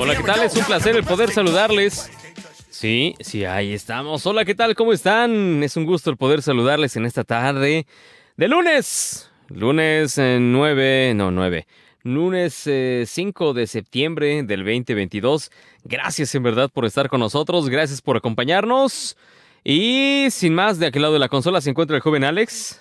Hola, ¿qué tal? Es un placer el poder saludarles. Sí, sí, ahí estamos. Hola, ¿qué tal? ¿Cómo están? Es un gusto el poder saludarles en esta tarde de lunes. Lunes 9, no 9. Lunes 5 eh, de septiembre del 2022. Gracias en verdad por estar con nosotros. Gracias por acompañarnos. Y sin más, de aquel lado de la consola se encuentra el joven Alex.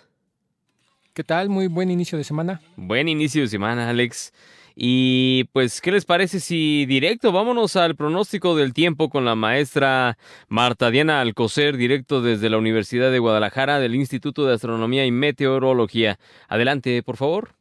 ¿Qué tal? Muy buen inicio de semana. Buen inicio de semana, Alex. Y pues, ¿qué les parece si directo vámonos al pronóstico del tiempo con la maestra Marta Diana Alcocer, directo desde la Universidad de Guadalajara del Instituto de Astronomía y Meteorología? Adelante, por favor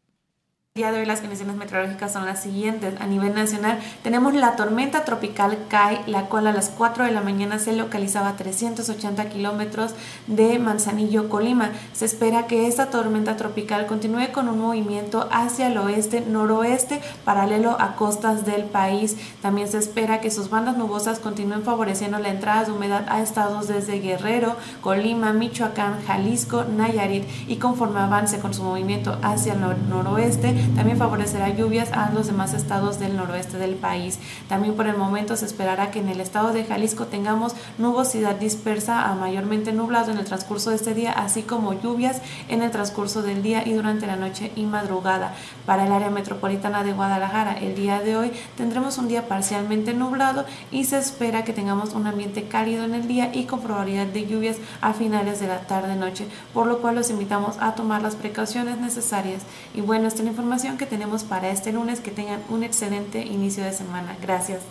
día de hoy las condiciones meteorológicas son las siguientes. A nivel nacional tenemos la tormenta tropical Kai, la cual a las 4 de la mañana se localizaba a 380 kilómetros de Manzanillo, Colima. Se espera que esta tormenta tropical continúe con un movimiento hacia el oeste, noroeste, paralelo a costas del país. También se espera que sus bandas nubosas continúen favoreciendo la entrada de humedad a estados desde Guerrero, Colima, Michoacán, Jalisco, Nayarit y conforme avance con su movimiento hacia el noroeste, también favorecerá lluvias a los demás estados del noroeste del país. También por el momento se esperará que en el estado de Jalisco tengamos nubosidad dispersa a mayormente nublado en el transcurso de este día, así como lluvias en el transcurso del día y durante la noche y madrugada. Para el área metropolitana de Guadalajara, el día de hoy tendremos un día parcialmente nublado y se espera que tengamos un ambiente cálido en el día y con probabilidad de lluvias a finales de la tarde-noche, por lo cual los invitamos a tomar las precauciones necesarias. Y bueno, esta es la información que tenemos para este lunes. Que tengan un excelente inicio de semana. Gracias.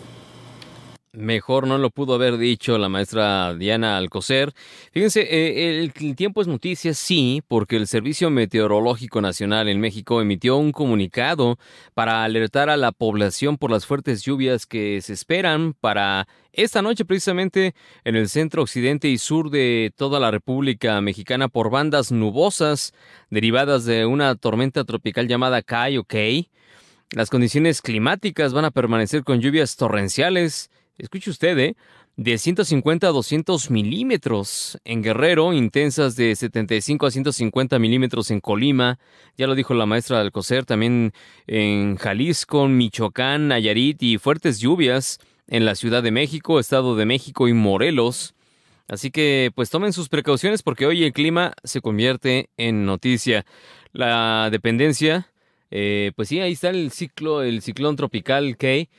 Mejor no lo pudo haber dicho la maestra Diana Alcocer. Fíjense, eh, el, tiempo es noticia, sí, porque el Servicio Meteorológico Nacional en México emitió un comunicado para alertar a la población por las fuertes lluvias que se esperan para esta noche precisamente en el centro occidente y sur de toda la República Mexicana por bandas nubosas derivadas de una tormenta tropical llamada Kai o. Las condiciones climáticas van a permanecer con lluvias torrenciales escuche usted, ¿eh? de 150 a 200 milímetros en Guerrero, intensas de 75 a 150 milímetros en Colima, ya lo dijo la maestra Alcocer, también en Jalisco, Michoacán, Nayarit y fuertes lluvias en la Ciudad de México, Estado de México y Morelos. Así que pues tomen sus precauciones porque hoy el clima se convierte en noticia. La dependencia, eh, pues sí, ahí está el ciclo, el ciclón tropical Kay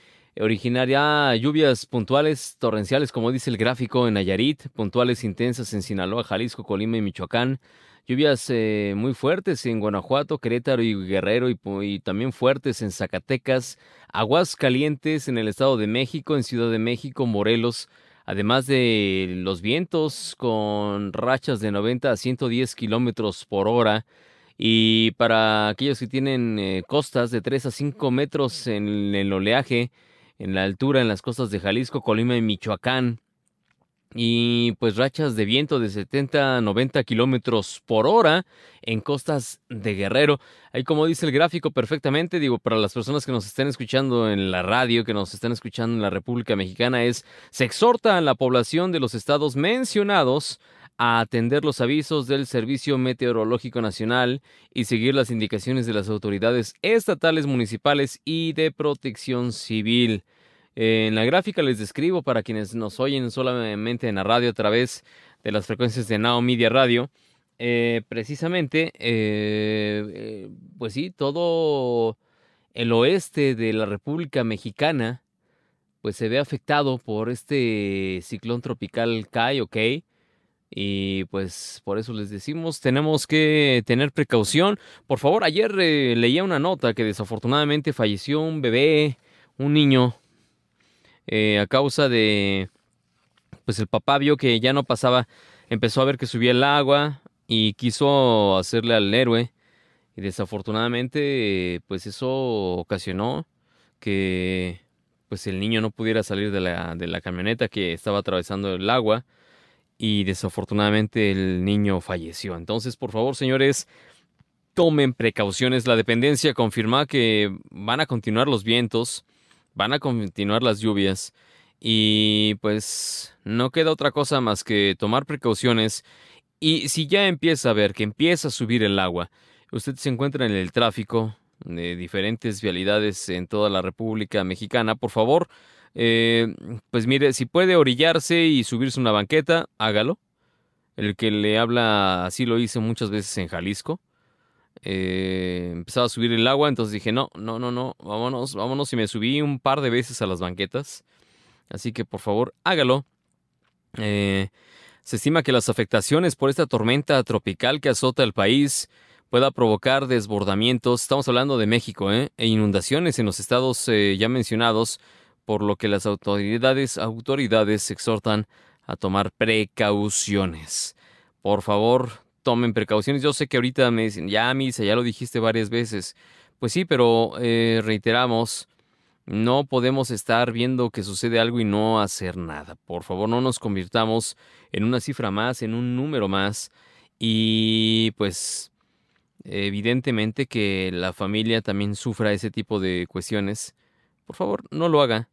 originaria lluvias puntuales torrenciales, como dice el gráfico, en Nayarit, puntuales intensas en Sinaloa, Jalisco, Colima y Michoacán, lluvias eh, muy fuertes en Guanajuato, Querétaro y Guerrero y, también fuertes en Zacatecas, aguas calientes en el Estado de México, en Ciudad de México, Morelos, además de los vientos con rachas de 90 a 110 kilómetros por hora. Y para aquellos que tienen eh, costas de 3 a 5 metros en el oleaje, en la altura en las costas de Jalisco, Colima y Michoacán. Y pues rachas de viento de 70 a 90 kilómetros por hora en costas de Guerrero. Ahí, como dice el gráfico perfectamente, digo, para las personas que nos estén escuchando en la radio, que nos están escuchando en la República Mexicana, es: se exhorta a la población de los estados mencionados a atender los avisos del Servicio Meteorológico Nacional y seguir las indicaciones de las autoridades estatales, municipales y de protección civil. En la gráfica les describo para quienes nos oyen solamente en la radio a través de las frecuencias de Now Media Radio. Eh, precisamente, eh, eh, pues sí, todo el oeste de la República Mexicana pues se ve afectado por este ciclón tropical Kai o Kay y pues por eso les decimos, tenemos que tener precaución. Por favor, ayer eh, leía una nota que desafortunadamente falleció un bebé, un niño, eh, a causa de, pues el papá vio que ya no pasaba, empezó a ver que subía el agua y quiso hacerle al héroe. Y desafortunadamente, pues eso ocasionó que pues el niño no pudiera salir de la, de la camioneta que estaba atravesando el agua y desafortunadamente el niño falleció. Entonces, por favor, señores, tomen precauciones. La dependencia confirma que van a continuar los vientos, van a continuar las lluvias y pues no queda otra cosa más que tomar precauciones y si ya empieza a ver que empieza a subir el agua, usted se encuentra en el tráfico de diferentes vialidades en toda la República Mexicana, por favor, Eh, pues mire, si puede orillarse y subirse una banqueta, hágalo. El que le habla así lo hice muchas veces en Jalisco. Eh, empezaba a subir el agua, entonces dije, no, no, no, no, vámonos, vámonos. Y me subí un par de veces a las banquetas. Así que por favor, hágalo. Eh, se estima que las afectaciones por esta tormenta tropical que azota el país pueda provocar desbordamientos, estamos hablando de México, ¿eh? e inundaciones en los estados eh, ya mencionados, por lo que las autoridades, autoridades exhortan a tomar precauciones. Por favor, tomen precauciones. Yo sé que ahorita me dicen, ya, Misa, ya lo dijiste varias veces. Pues sí, pero eh, reiteramos, no podemos estar viendo que sucede algo y no hacer nada. Por favor, no nos convirtamos en una cifra más, en un número más. Y pues evidentemente que la familia también sufra ese tipo de cuestiones. Por favor, no lo haga.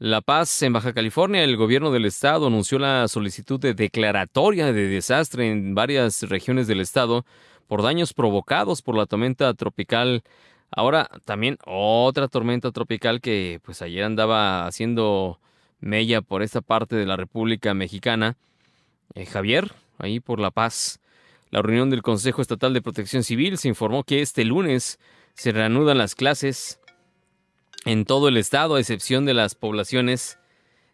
La Paz, en Baja California, el gobierno del estado anunció la solicitud de declaratoria de desastre en varias regiones del estado por daños provocados por la tormenta tropical. Ahora también otra tormenta tropical que pues ayer andaba haciendo mella por esta parte de la República Mexicana. Eh, Javier, ahí por La Paz. La reunión del Consejo Estatal de Protección Civil se informó que este lunes se reanudan las clases en todo el estado, a excepción de las poblaciones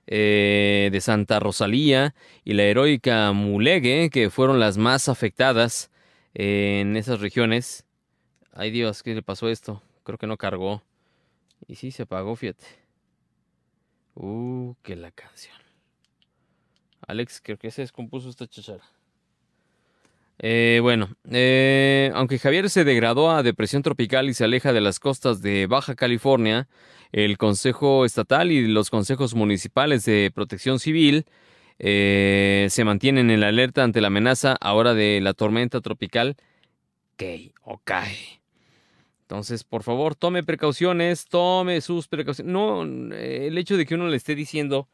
eh, de Santa Rosalía y la heroica Mulegue, que fueron las más afectadas en esas regiones. Ay Dios, ¿qué le pasó esto? Creo que no cargó. Y sí, se apagó, fíjate. Uh, que la canción. Alex, creo que se descompuso esta chachara. Eh, bueno, eh, aunque Javier se degradó a depresión tropical y se aleja de las costas de Baja California, el Consejo Estatal y los consejos municipales de protección civil eh, se mantienen en la alerta ante la amenaza ahora de la tormenta tropical Kei o Kai. Entonces, por favor, tome precauciones, tome sus precauciones. No, el hecho de que uno le esté diciendo,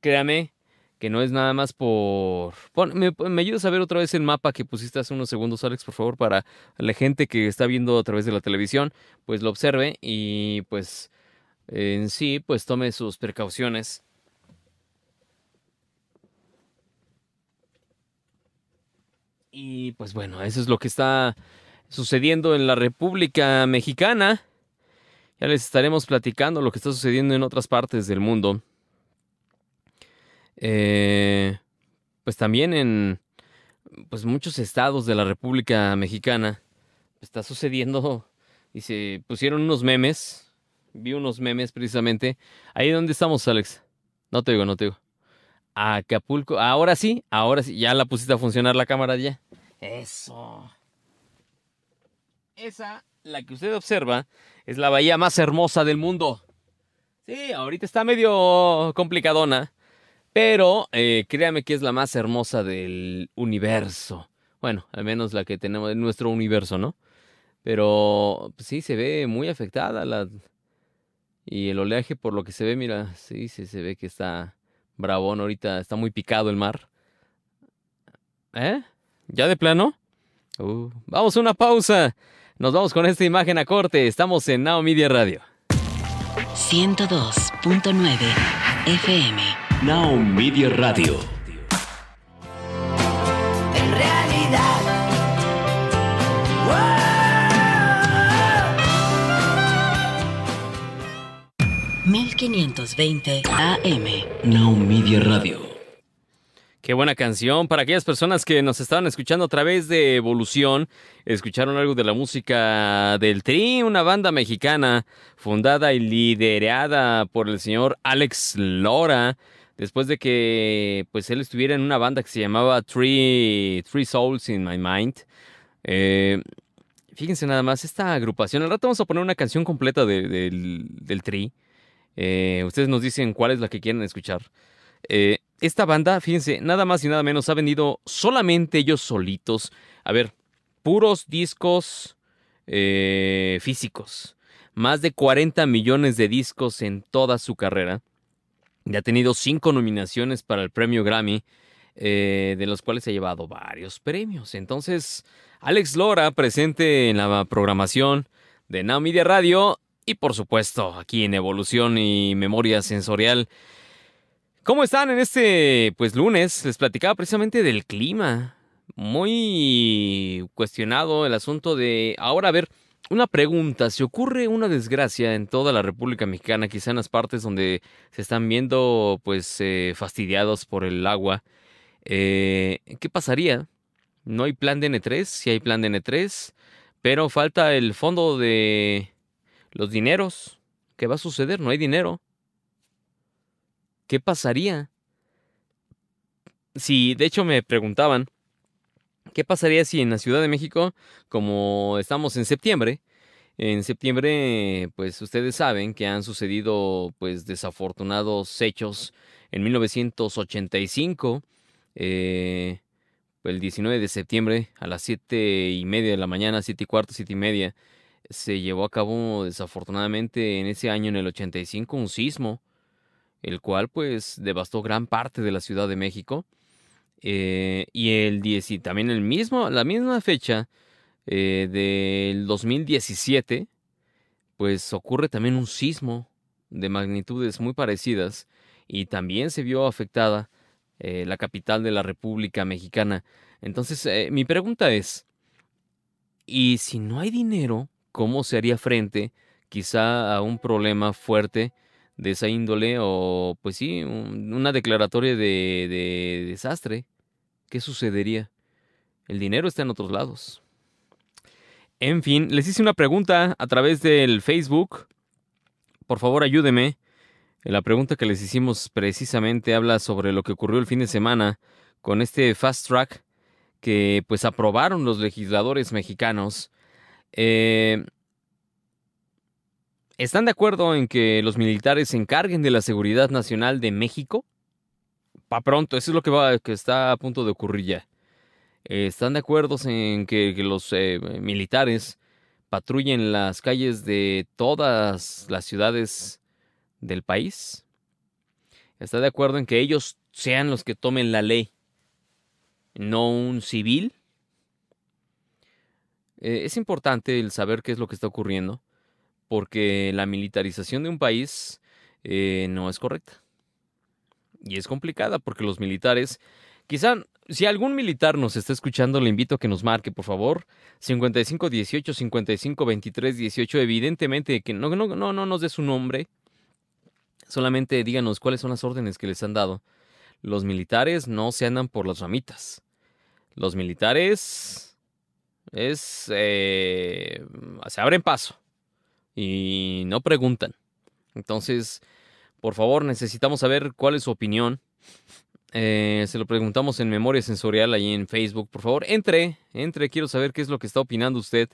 créame, que no es nada más por... me, me, ayudas a ver otra vez el mapa que pusiste hace unos segundos, Alex, por favor, para la gente que está viendo a través de la televisión, pues lo observe y pues en sí, pues tome sus precauciones. Y pues bueno, eso es lo que está sucediendo en la República Mexicana. Ya les estaremos platicando lo que está sucediendo en otras partes del mundo. Eh, pues también en pues muchos estados de la República Mexicana está sucediendo y se pusieron unos memes. Vi unos memes precisamente. Ahí donde estamos, Alex. No te digo, no te digo. Acapulco. Ahora sí, ahora sí. Ya la pusiste a funcionar la cámara ya. Eso. Esa, la que usted observa, es la bahía más hermosa del mundo. Sí, ahorita está medio complicadona. Pero eh, créame que es la más hermosa del universo. Bueno, al menos la que tenemos en nuestro universo, ¿no? Pero pues, sí, se ve muy afectada la... Y el oleaje, por lo que se ve, mira, sí, sí, se ve que está bravón ahorita, está muy picado el mar. ¿Eh? ¿Ya de plano? Uh, vamos a una pausa. Nos vamos con esta imagen a corte. Estamos en Now Media Radio. 102.9 FM. Now Media Radio. En realidad. 1520 AM. Now Media Radio. Qué buena canción. Para aquellas personas que nos estaban escuchando a través de Evolución, escucharon algo de la música del Tri, una banda mexicana fundada y liderada por el señor Alex Lora después de que pues él estuviera en una banda que se llamaba Three, Souls in My Mind. Eh, fíjense nada más, esta agrupación, al rato vamos a poner una canción completa del, del Tri. Eh, ustedes nos dicen cuál es la que quieren escuchar. Eh, esta banda, fíjense, nada más y nada menos ha vendido solamente ellos solitos. A ver, puros discos físicos. Más de 40 millones de discos en toda su carrera. Ya ha tenido cinco nominaciones para el premio Grammy, eh, de los cuales ha llevado varios premios. Entonces, Alex Lora, presente en la programación de Now Media Radio, y por supuesto aquí en Evolución y Memoria Sensorial. ¿Cómo están en este pues lunes? Les platicaba precisamente del clima. Muy cuestionado el asunto de ahora a ver, una pregunta, si ocurre una desgracia en toda la República Mexicana, quizá en las partes donde se están viendo pues eh, fastidiados por el agua, eh, ¿qué pasaría? No hay plan de N3, sí hay plan de N3, pero falta el fondo de los dineros. ¿Qué va a suceder? No hay dinero. ¿Qué pasaría? Si, de hecho, me preguntaban, ¿qué pasaría si en la Ciudad de México, como estamos en septiembre, en septiembre, pues ustedes saben que han sucedido, pues, desafortunados hechos en 1985, eh, el 19 de septiembre a las 7 y media de la mañana, 7 y cuarto, 7 y media, se llevó a cabo desafortunadamente en ese año, en el 85, un sismo, el cual pues devastó gran parte de la Ciudad de México. Eh, y el 10, y también el mismo, la misma fecha eh, del 2017, pues ocurre también un sismo de magnitudes muy parecidas y también se vio afectada eh, la capital de la República Mexicana. Entonces, eh, mi pregunta es, ¿y si no hay dinero, cómo se haría frente quizá a un problema fuerte de esa índole o, pues sí, una declaratoria de, de desastre? ¿Qué sucedería? El dinero está en otros lados. En fin, les hice una pregunta a través del Facebook. Por favor, ayúdeme. La pregunta que les hicimos precisamente habla sobre lo que ocurrió el fin de semana con este fast track que pues aprobaron los legisladores mexicanos. Eh, ¿Están de acuerdo en que los militares se encarguen de la seguridad nacional de México? Pa pronto, eso es lo que, va, que está a punto de ocurrir ya. ¿Están de acuerdo en que, los eh, militares patrullen las calles de todas las ciudades del país? ¿Está de acuerdo en que ellos sean los que tomen la ley, no un civil? Eh, es importante el saber qué es lo que está ocurriendo, porque la militarización de un país eh, no es correcta. Y es complicada porque los militares, quizá si algún militar nos está escuchando, le invito a que nos marque, por favor. 55 18 55 23 18. Evidentemente que no, no, no, no nos dé su nombre. Solamente díganos cuáles son las órdenes que les han dado. Los militares no se andan por las ramitas. Los militares es eh, se abren paso y no preguntan. Entonces, por favor, necesitamos saber cuál es su opinión. Eh, se lo preguntamos en Memoria Sensorial ahí en Facebook. Por favor, entre, entre, quiero saber qué es lo que está opinando usted.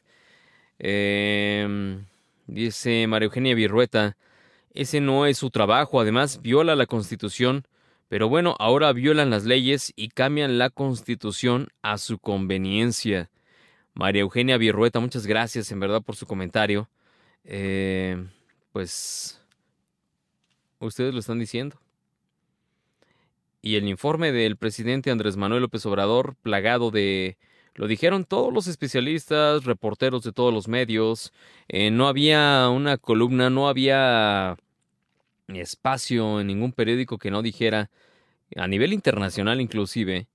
Eh, dice María Eugenia Virrueta. Ese no es su trabajo, además viola la Constitución, pero bueno, ahora violan las leyes y cambian la Constitución a su conveniencia. María Eugenia Virrueta, muchas gracias en verdad por su comentario. Eh, pues ustedes lo están diciendo. Y el informe del presidente Andrés Manuel López Obrador, plagado de... Lo dijeron todos los especialistas, reporteros de todos los medios. Eh, no había una columna, no había espacio en ningún periódico que no dijera, a nivel internacional inclusive,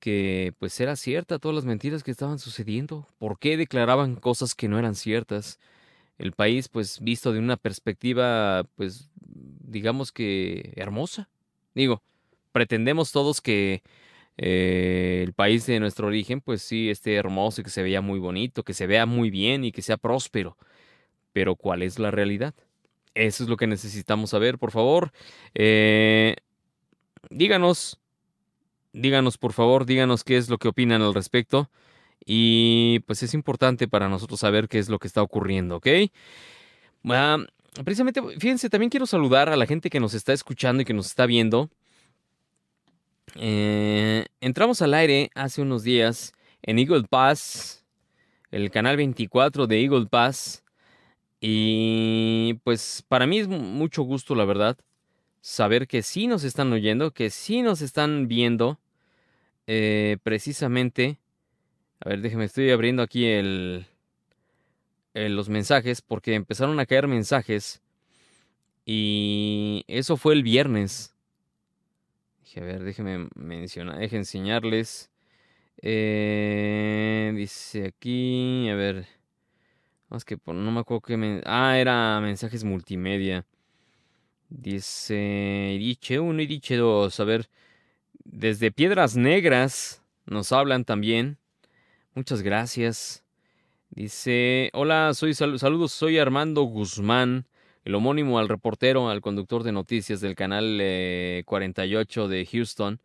que pues era cierta todas las mentiras que estaban sucediendo. ¿Por qué declaraban cosas que no eran ciertas? El país pues visto de una perspectiva pues digamos que hermosa. Digo, pretendemos todos que eh, el país de nuestro origen pues sí esté hermoso y que se vea muy bonito, que se vea muy bien y que sea próspero. Pero ¿cuál es la realidad? Eso es lo que necesitamos saber, por favor. Eh, díganos, díganos por favor, díganos qué es lo que opinan al respecto. Y pues es importante para nosotros saber qué es lo que está ocurriendo, ¿ok? Ah, precisamente, fíjense, también quiero saludar a la gente que nos está escuchando y que nos está viendo. Eh, entramos al aire hace unos días en Eagle Pass, el canal 24 de Eagle Pass. Y pues para mí es mucho gusto, la verdad, saber que sí nos están oyendo, que sí nos están viendo. Eh, precisamente, a ver, déjeme, estoy abriendo aquí el, eh, los mensajes porque empezaron a caer mensajes y eso fue el viernes. Dije, a ver, déjenme mencionar, déjenme enseñarles. Eh, dice aquí, a ver, más que no me acuerdo qué... ah, era mensajes multimedia. Dice Iriche 1, Iriche 2. A ver, desde Piedras Negras nos hablan también. Muchas gracias. Dice, hola, soy saludos, soy Armando Guzmán, el homónimo al reportero, al conductor de noticias del canal 48 eh, de Houston,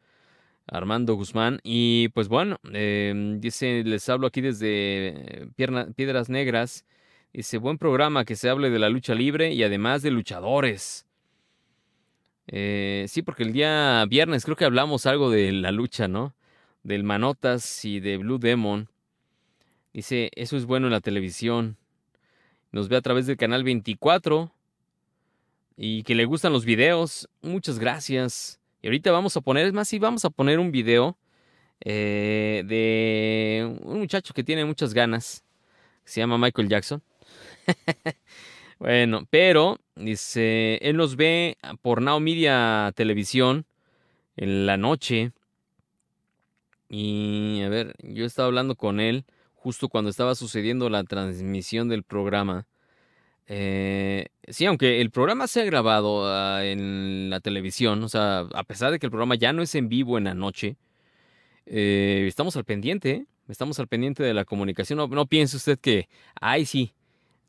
Armando Guzmán. Y pues bueno, em, dice, les hablo aquí desde Piedras Negras. Dice, buen programa que se hable de la lucha libre y además de luchadores. Eh, sí, porque el día viernes creo que hablamos algo de la lucha, ¿no? Del Manotas y de Blue Demon. Dice, eso es bueno en la televisión. Nos ve a través del canal 24 y que le gustan los videos. Muchas gracias. Y ahorita vamos a poner, es más, sí, vamos a poner un video eh, de un muchacho que tiene muchas ganas. Se llama Michael Jackson. bueno, pero dice, él nos ve por Now Media Televisión en la noche. Y a ver, yo estaba hablando con él justo cuando estaba sucediendo la transmisión del programa. Eh, sí, aunque el programa se ha grabado ah, en la televisión, o sea, a pesar de que el programa ya no es en vivo en la noche, eh, estamos al pendiente, ¿eh? estamos al pendiente de la comunicación. No, piense usted que, ay, sí,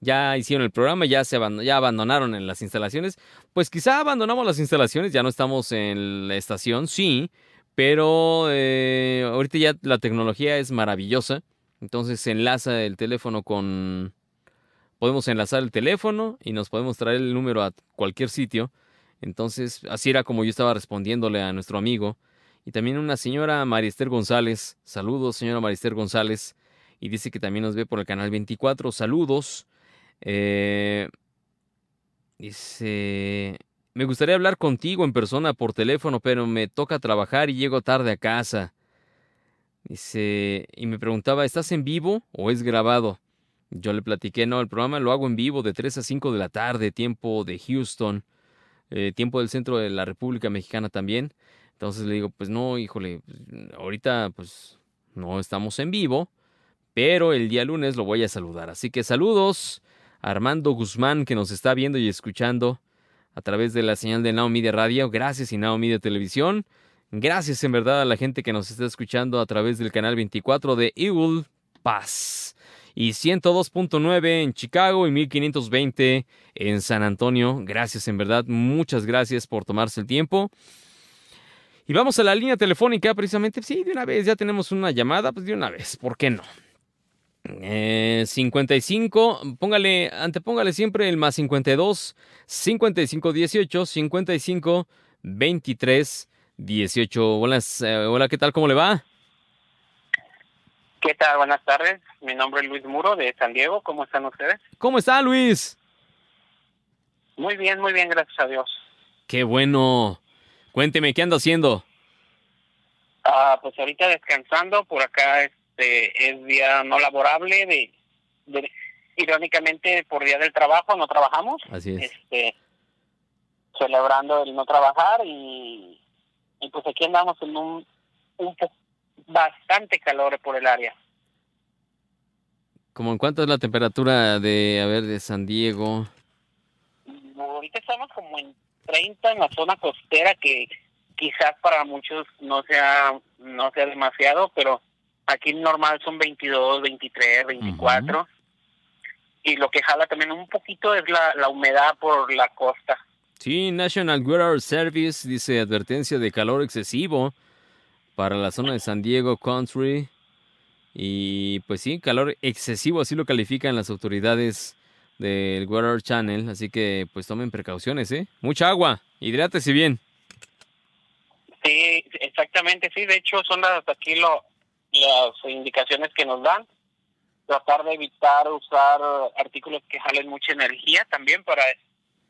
ya hicieron el programa, ya, se ya abandonaron en las instalaciones. Pues quizá abandonamos las instalaciones, ya no estamos en la estación, sí, pero eh, ahorita ya la tecnología es maravillosa. Entonces se enlaza el teléfono con... Podemos enlazar el teléfono y nos podemos traer el número a cualquier sitio. Entonces así era como yo estaba respondiéndole a nuestro amigo. Y también una señora Marister González. Saludos, señora Marister González. Y dice que también nos ve por el canal 24. Saludos. Eh, dice, me gustaría hablar contigo en persona por teléfono, pero me toca trabajar y llego tarde a casa. Dice, y me preguntaba, ¿estás en vivo o es grabado? Yo le platiqué, no, el programa lo hago en vivo de 3 a 5 de la tarde, tiempo de Houston, eh, tiempo del centro de la República Mexicana también. Entonces le digo, pues no, híjole, ahorita pues no estamos en vivo, pero el día lunes lo voy a saludar. Así que saludos. Armando Guzmán, que nos está viendo y escuchando a través de la señal de Now Media Radio. Gracias y Now Media Televisión. Gracias en verdad a la gente que nos está escuchando a través del canal 24 de Eagle Pass y 102.9 en Chicago y 1520 en San Antonio. Gracias en verdad, muchas gracias por tomarse el tiempo. Y vamos a la línea telefónica precisamente, sí, de una vez ya tenemos una llamada, pues de una vez, ¿por qué no? Eh, 55, póngale, antepóngale siempre el más 52, 55 18, 55 23 18. Hola, eh, hola, ¿qué tal? ¿Cómo le va? ¿Qué tal? Buenas tardes. Mi nombre es Luis Muro de San Diego. ¿Cómo están ustedes? ¿Cómo está Luis? Muy bien, muy bien, gracias a Dios. Qué bueno. Cuénteme, ¿qué anda haciendo? Ah, pues ahorita descansando. Por acá este es día no laborable. De, irónicamente, por día del trabajo no trabajamos. Así es. Este, celebrando el no trabajar y y pues aquí andamos en un, un bastante calor por el área. ¿Cómo en cuánto es la temperatura de, a ver, de San Diego? Ahorita estamos como en 30 en la zona costera, que quizás para muchos no sea, no sea demasiado, pero aquí normal son 22, 23, 24. Y lo que jala también un poquito es la, la humedad por la costa. Sí, National Weather Service dice advertencia de calor excesivo para la zona de San Diego Country. Y pues sí, calor excesivo, así lo califican las autoridades del Weather Channel. Así que pues tomen precauciones, ¿eh? Mucha agua, hidrátese bien. Sí, exactamente, sí. De hecho, son las aquí lo, las indicaciones que nos dan. Tratar de evitar usar artículos que jalen mucha energía también para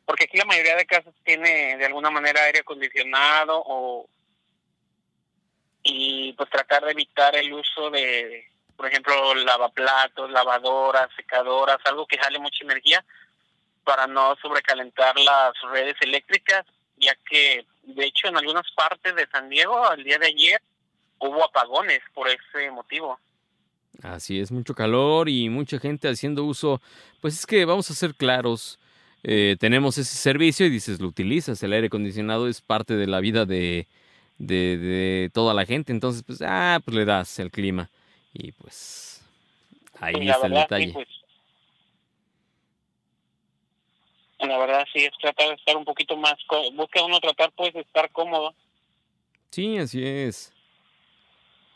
porque aquí la mayoría de casas tiene de alguna manera aire acondicionado o y pues tratar de evitar el uso de, por ejemplo, lavaplatos, lavadoras, secadoras, algo que jale mucha energía para no sobrecalentar las redes eléctricas, ya que de hecho en algunas partes de San Diego al día de ayer hubo apagones por ese motivo. Así es, mucho calor y mucha gente haciendo uso. Pues es que vamos a ser claros, eh, tenemos ese servicio y dices, lo utilizas, el aire acondicionado es parte de la vida de, de, de toda la gente, entonces pues, ah, pues le das el clima y pues ahí está el sí, detalle. pues, la verdad sí es tratar de estar un poquito más, busca uno tratar pues de estar cómodo, Sí, así es.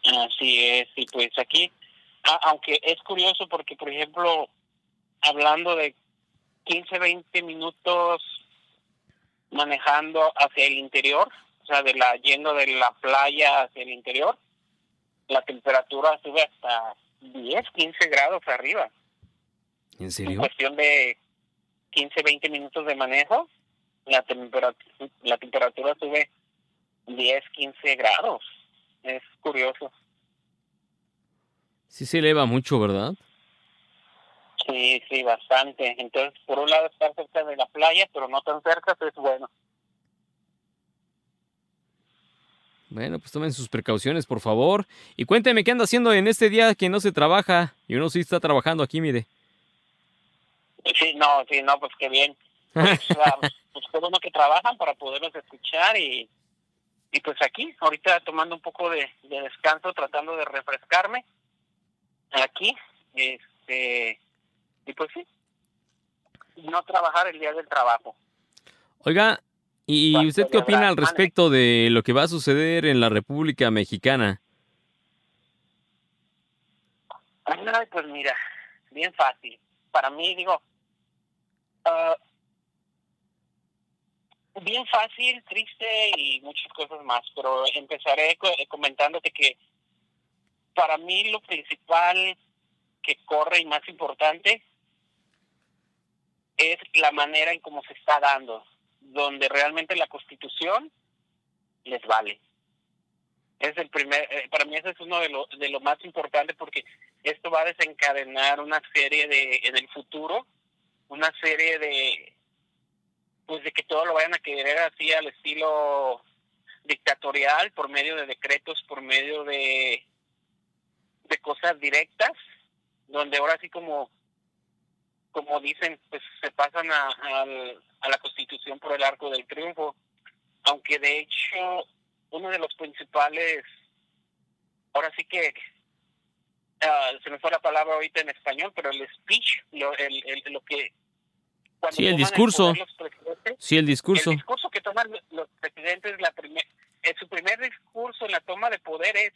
así es, y pues aquí, aunque es curioso porque por ejemplo, hablando de 15, 20 minutos manejando hacia el interior, o sea, de la yendo de la playa hacia el interior, la temperatura sube hasta 10, 15 grados arriba. ¿En En serio? cuestión de 15, 20 minutos de manejo, la temperatura, la temperatura sube 10, 15 grados. Es curioso. Sí se eleva mucho, ¿verdad? Sí, sí, bastante. Entonces, por un lado, estar cerca de la playa, pero no tan cerca, pues, es bueno. Bueno, pues tomen sus precauciones, por favor. Y cuénteme qué anda haciendo en este día que no se trabaja. Y uno sí está trabajando aquí, mire. Sí, no, sí, no, pues qué bien. Pues, ah, pues que trabajan para poderlos escuchar y, y pues aquí, ahorita tomando un poco de, de descanso, tratando de refrescarme aquí, este, y pues sí, no trabajar el día del trabajo. Oiga, ¿y usted qué opina al respecto de lo que va a suceder en la República Mexicana? Ay, pues mira, bien fácil. Para mí, digo, ah, bien fácil, triste y muchas cosas más, pero empezaré eh, comentándote que para mí lo principal que corre y más importante es la manera en cómo se está dando, donde realmente la constitución les vale. Es el primer, eh, para mí ese es uno de lo, de lo más importante porque esto va a desencadenar una serie de, en el futuro, una serie de, pues de que todo lo vayan a querer así al estilo dictatorial, por medio de decretos, por medio de, de cosas directas, donde ahora sí como, como dicen, pues se pasan a, al- a la constitución por el arco del triunfo, aunque de hecho uno de los principales, ahora sí que ah, se me fue la palabra ahorita en español, pero el speech, lo, el, el- lo que... cuando Sí, el discurso. presidentes, Sí, el discurso. el discurso que toman los presidentes, la primer, eh, su primer discurso en la toma de poder es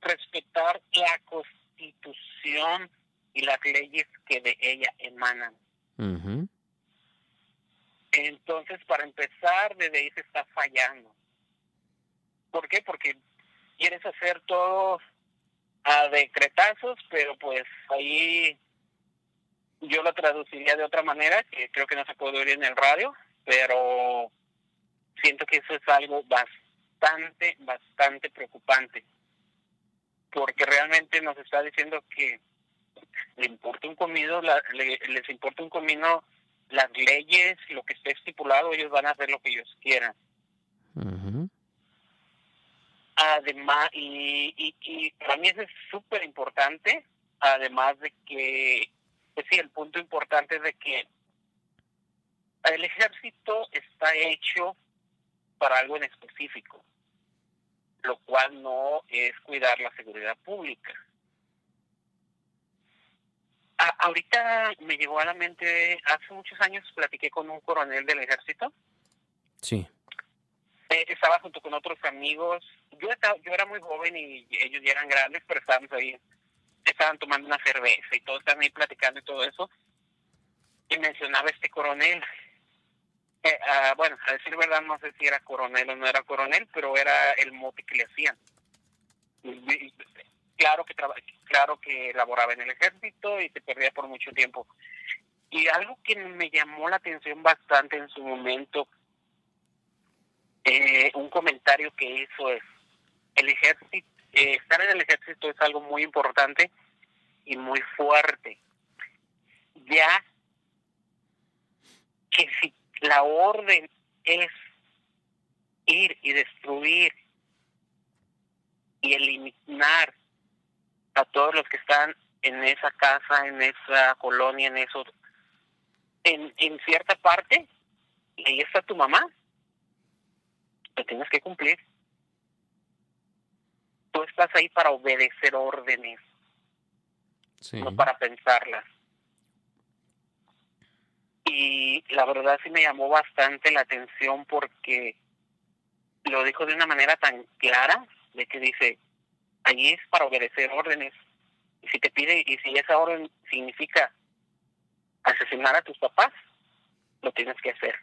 respetar la constitución y las leyes que de ella emanan. Entonces, para empezar, desde ahí se está fallando. ¿Por qué? Porque quieres hacer todo a decretazos, pero pues ahí yo lo traduciría de otra manera, que creo que no se puede oír en el radio, pero siento que eso es algo bastante, bastante preocupante, porque realmente nos está diciendo que le importa un comino, la- le- les importa un comino las leyes, lo que esté estipulado, ellos van a hacer lo que ellos quieran. Además, y, y, y para mí eso es súper importante, además de que, pues sí, el punto importante es de que el ejército está hecho para algo en específico, lo cual no es cuidar la seguridad pública. A- ahorita me llegó a la mente, hace muchos años platiqué con un coronel del ejército, Sí. eh, estaba junto con otros amigos. Yo estaba, yo era muy joven y ellos ya eran grandes, pero estábamos ahí, estaban tomando una cerveza y todos estaban ahí platicando y todo eso. Y mencionaba este coronel. Eh, ah, bueno, a decir verdad, no sé si era coronel o no era coronel, pero era el mote que le hacían. Y- Claro que traba- claro que laboraba en el ejército y se perdía por mucho tiempo. Y algo que me llamó la atención bastante en su momento eh, un comentario que hizo es el ejército eh, estar en el ejército es algo muy importante y muy fuerte. Ya que si la orden es ir y destruir y eliminar a todos los que están en esa casa, en esa colonia, en eso, en, en cierta parte, y ahí está tu mamá, te tienes que cumplir. Tú estás ahí para obedecer órdenes, Sí. no para pensarlas. Y la verdad sí me llamó bastante la atención porque lo dijo de una manera tan clara, de que dice, allí es para obedecer órdenes. Y si te pide, y si esa orden significa asesinar a tus papás, lo tienes que hacer.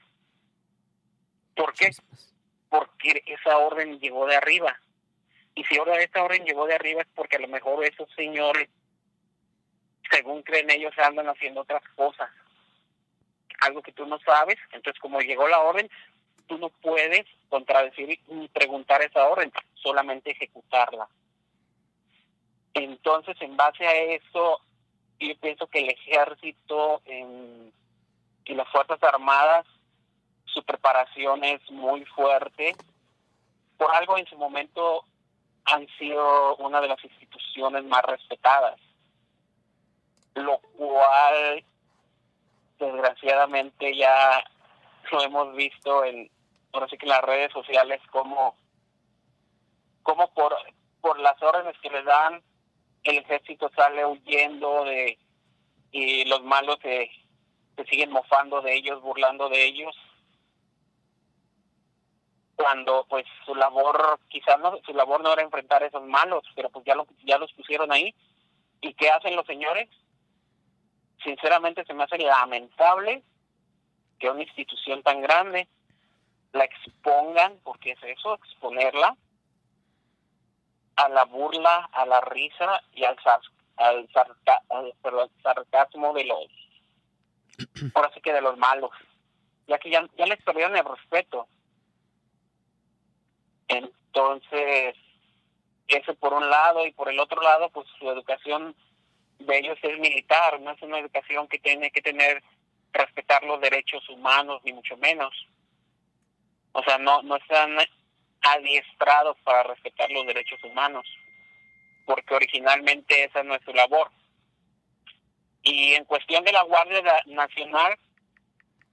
¿Por qué? Porque esa orden llegó de arriba. Y si ahora esta orden llegó de arriba es porque a lo mejor esos señores, según creen ellos, andan haciendo otras cosas. Algo que tú no sabes. Entonces, como llegó la orden, tú no puedes contradecir ni preguntar esa orden, solamente ejecutarla. Entonces, en base a eso, yo pienso que el ejército en- y las Fuerzas Armadas, su preparación es muy fuerte. Por algo en su momento han sido una de las instituciones más respetadas, lo cual desgraciadamente ya lo hemos visto en ahora sí que en las redes sociales como como por por las órdenes que les dan el ejército sale huyendo de y los malos se, se siguen mofando de ellos burlando de ellos. Cuando pues su labor quizás no su labor no era enfrentar a esos malos pero pues ya lo ya los pusieron ahí. Y qué hacen los señores sinceramente se me hace lamentable que una institución tan grande la expongan, porque es eso, exponerla a la burla, a la risa y al, sar- al, sarca- al- perdón, sarcasmo de los, ahora sí que de los malos, ya que ya, ya les perdieron el respeto. Entonces, eso por un lado, y por el otro lado, pues su educación de ellos es militar, no es una educación que tiene que tener respetar los derechos humanos ni mucho menos. O sea, no no están adiestrados para respetar los derechos humanos, porque originalmente esa no es su labor. Y en cuestión de la Guardia Na- Nacional,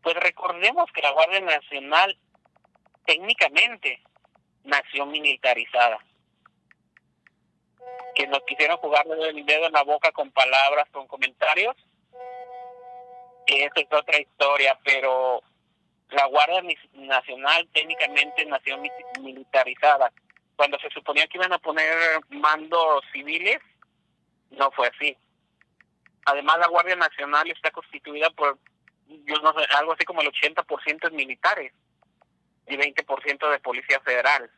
pues recordemos que la Guardia Nacional técnicamente nació militarizada que nos quisieron jugarle el dedo en la boca con palabras, con comentarios. Esa es otra historia, pero la Guardia Nacional técnicamente nació mi- militarizada. Cuando se suponía que iban a poner mandos civiles, no fue así. Además, la Guardia Nacional está constituida por, yo no sé, algo así como el 80% es militares y 20% de Policía Federal.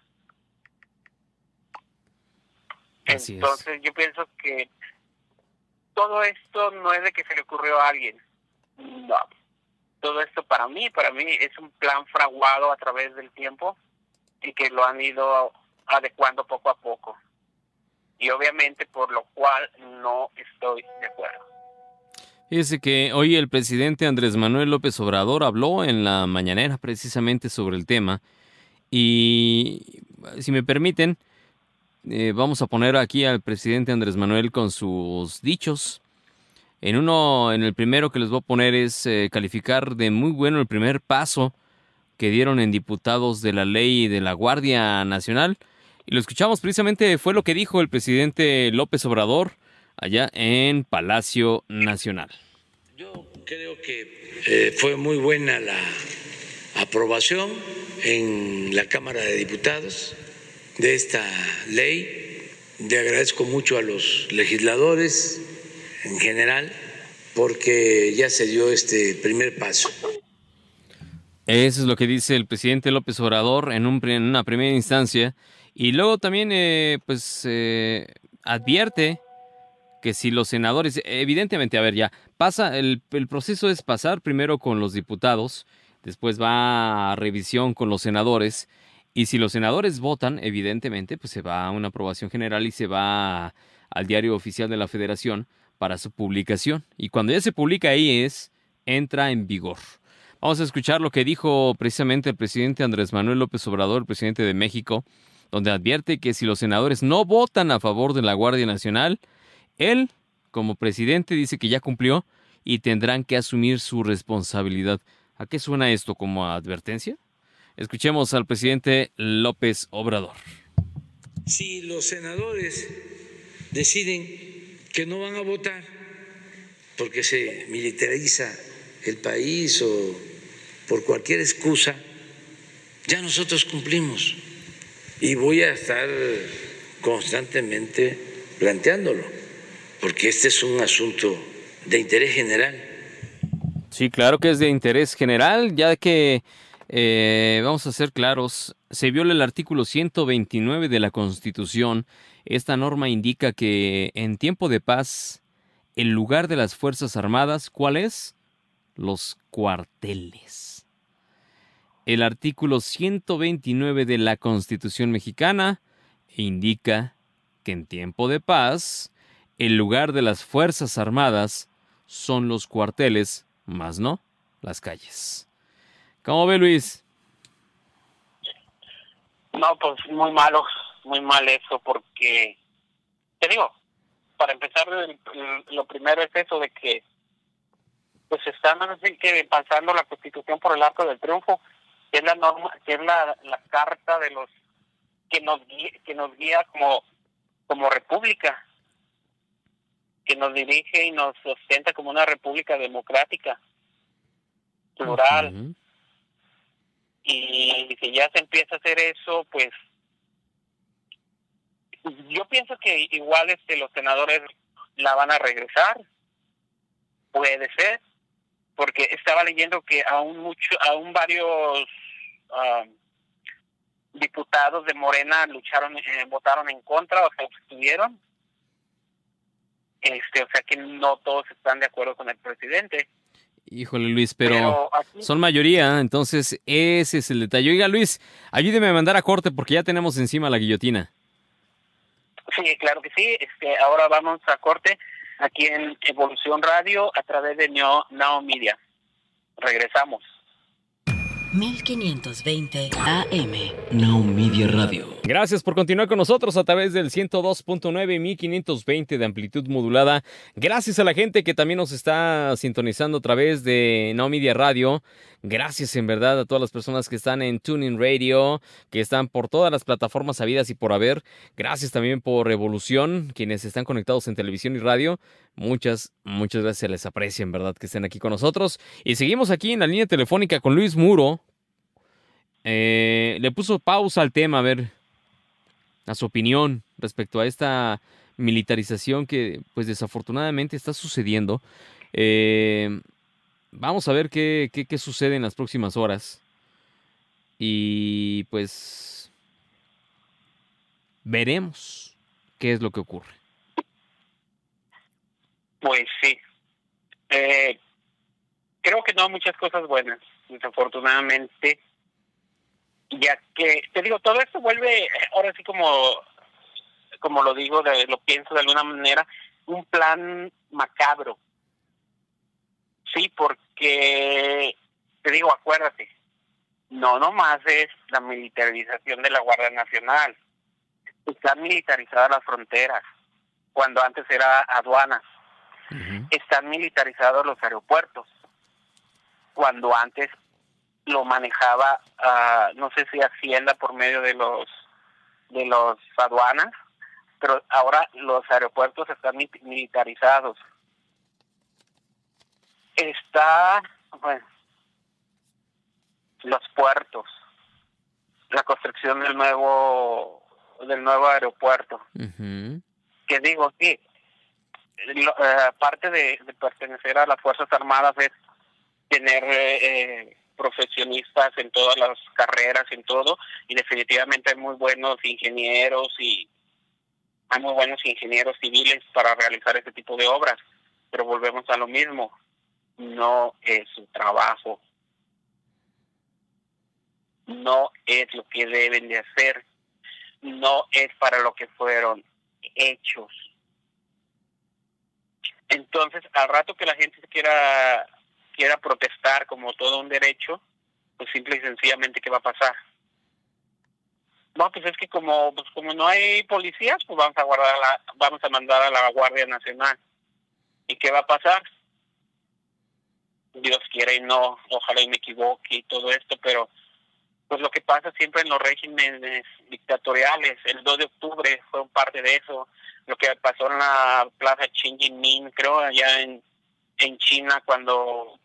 Así es. Entonces yo pienso que todo esto no es de que se le ocurrió a alguien. No. Todo esto para mí, para mí es un plan fraguado a través del tiempo y que lo han ido adecuando poco a poco. Y obviamente por lo cual no estoy de acuerdo. Fíjese que hoy el presidente Andrés Manuel López Obrador habló en la mañanera precisamente sobre el tema y si me permiten eh, vamos a poner aquí al presidente Andrés Manuel con sus dichos. En uno, en el primero que les voy a poner es eh, calificar de muy bueno el primer paso que dieron en diputados de la ley de la Guardia Nacional. Y lo escuchamos precisamente, fue lo que dijo el presidente López Obrador allá en Palacio Nacional. Yo creo que eh, fue muy buena la aprobación en la Cámara de Diputados de esta ley. Le agradezco mucho a los legisladores en general porque ya se dio este primer paso. Eso es lo que dice el presidente López Obrador en, una primera instancia. Y luego también, eh, pues, eh, advierte que si los senadores, evidentemente, a ver, ya, pasa, el, el proceso es pasar primero con los diputados, después va a revisión con los senadores, y si los senadores votan, evidentemente, pues se va a una aprobación general y se va al diario oficial de la federación para su publicación. Y cuando ya se publica ahí es, entra en vigor. Vamos a escuchar lo que dijo precisamente el presidente Andrés Manuel López Obrador, presidente de México, donde advierte que si los senadores no votan a favor de la Guardia Nacional, él, como presidente, dice que ya cumplió y tendrán que asumir su responsabilidad. ¿A qué suena esto como advertencia? Escuchemos al presidente López Obrador. Si los senadores deciden que no van a votar porque se militariza el país o por cualquier excusa, ya nosotros cumplimos y voy a estar constantemente planteándolo, porque este es un asunto de interés general. Sí, claro que es de interés general, ya que, eh, vamos a ser claros, se viola el artículo 129 de la Constitución. Esta norma indica que en tiempo de paz, el lugar de las Fuerzas Armadas, ¿cuál es? Los cuarteles. El artículo 129 de la Constitución mexicana indica que en tiempo de paz, el lugar de las Fuerzas Armadas son los cuarteles, más no las calles. ¿Cómo ve Luis? No, pues muy malo, muy mal eso, porque, te digo, para empezar, lo primero es eso de que, pues están así que pasando la Constitución por el arco del triunfo, que es la norma, que es la, la carta de los que nos guía, que nos guía como como república, que nos dirige y nos sustenta como una república democrática, plural. Y si ya se empieza a hacer eso, pues yo pienso que igual este los senadores la van a regresar, puede ser, porque estaba leyendo que aún mucho, aún varios ah, diputados de Morena lucharon, eh, votaron en contra o se abstuvieron. Este, o sea que no todos están de acuerdo con el presidente. Híjole Luis, pero, aquí- son mayoría, entonces ese es el detalle. Oiga Luis, ayúdeme a mandar a corte porque ya tenemos encima la guillotina. Sí, claro que sí. Este, ahora vamos a corte aquí en Evolución Radio a través de Now Media. Regresamos. 1520 AM. Now Media Radio. Gracias por continuar con nosotros a través del 102.9 y 1520 de amplitud modulada. Gracias a la gente que también nos está sintonizando a través de No Media Radio. Gracias en verdad a todas las personas que están en Tuning Radio, que están por todas las plataformas habidas y por haber. Gracias también por Revolución, quienes están conectados en televisión y radio. Muchas, muchas gracias, les aprecia en verdad que estén aquí con nosotros. Y seguimos aquí en la línea telefónica con Luis Muro. Eh, le puso pausa al tema, a ver, a su opinión respecto a esta militarización que pues desafortunadamente está sucediendo. Eh, vamos a ver qué, qué, qué sucede en las próximas horas. Y pues veremos qué es lo que ocurre. Pues sí. Eh, creo que no muchas cosas buenas, desafortunadamente. Ya que, te digo, todo esto vuelve, ahora sí como, como lo digo, de, lo pienso de alguna manera, un plan macabro. Sí, porque, te digo, acuérdate, no nomás es la militarización de la Guardia Nacional, están militarizadas las fronteras, cuando antes era aduanas están militarizados los aeropuertos. Cuando antes lo manejaba, ah, no sé si Hacienda por medio de los de los aduanas, pero ahora los aeropuertos están mi- militarizados. Está, bueno, los puertos, la construcción del nuevo del nuevo aeropuerto que digo, sí, lo- eh, parte de, de pertenecer a las Fuerzas Armadas es tener eh, eh, profesionistas en todas las carreras, en todo, y definitivamente hay muy buenos ingenieros y hay muy buenos ingenieros civiles para realizar ese tipo de obras, pero volvemos a lo mismo, no es su trabajo, no es lo que deben de hacer, no es para lo que fueron hechos. Entonces, al rato que la gente quiera quiera protestar como todo un derecho, pues simple y sencillamente, ¿qué va a pasar? No, pues es que como pues como no hay policías, pues vamos a guardar la, vamos a mandar a la Guardia Nacional. ¿Y qué va a pasar? Dios quiere y no, ojalá y me equivoque y todo esto, pero pues lo que pasa siempre en los regímenes dictatoriales, el 2 de octubre fue un parte de eso, lo que pasó en la plaza Qingjimin, creo, allá en, en China, cuando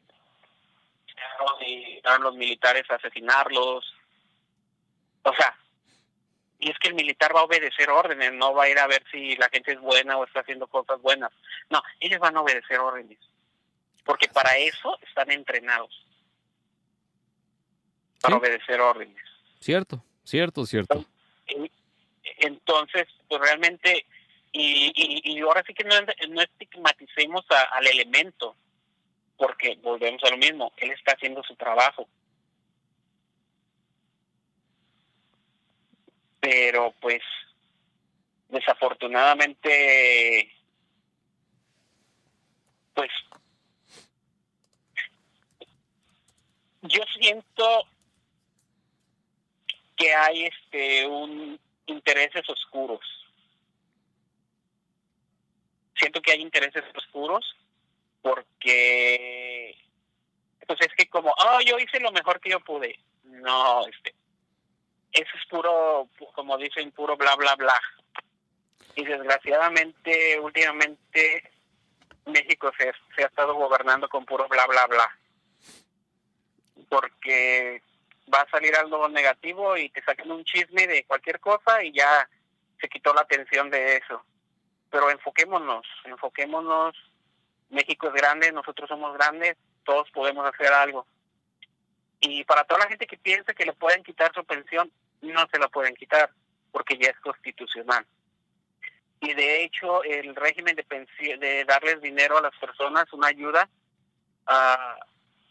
llegaron los militares a asesinarlos. O sea, y es que el militar va a obedecer órdenes, no va a ir a ver si la gente es buena o está haciendo cosas buenas. No, ellos van a obedecer órdenes, porque para eso están entrenados, para Sí. obedecer órdenes. Cierto, cierto, cierto. Entonces, pues realmente, y, y, y ahora sí que no, no estigmaticemos al elemento, porque volvemos a lo mismo, él está haciendo su trabajo. Pero pues, desafortunadamente, pues, yo siento que hay este un intereses oscuros. Siento que hay intereses oscuros porque pues es que como, oh, yo hice lo mejor que yo pude. No, este eso es puro como dicen puro bla bla bla. Y desgraciadamente últimamente México se, se ha estado gobernando con puro bla bla bla. Porque va a salir algo negativo y te sacan un chisme de cualquier cosa y ya se quitó la atención de eso. Pero enfoquémonos, enfoquémonos. México es grande, nosotros somos grandes, todos podemos hacer algo. Y para toda la gente que piensa que le pueden quitar su pensión, no se la pueden quitar, porque ya es constitucional. Y de hecho, el régimen de, pensi- de darles dinero a las personas, una ayuda, ah,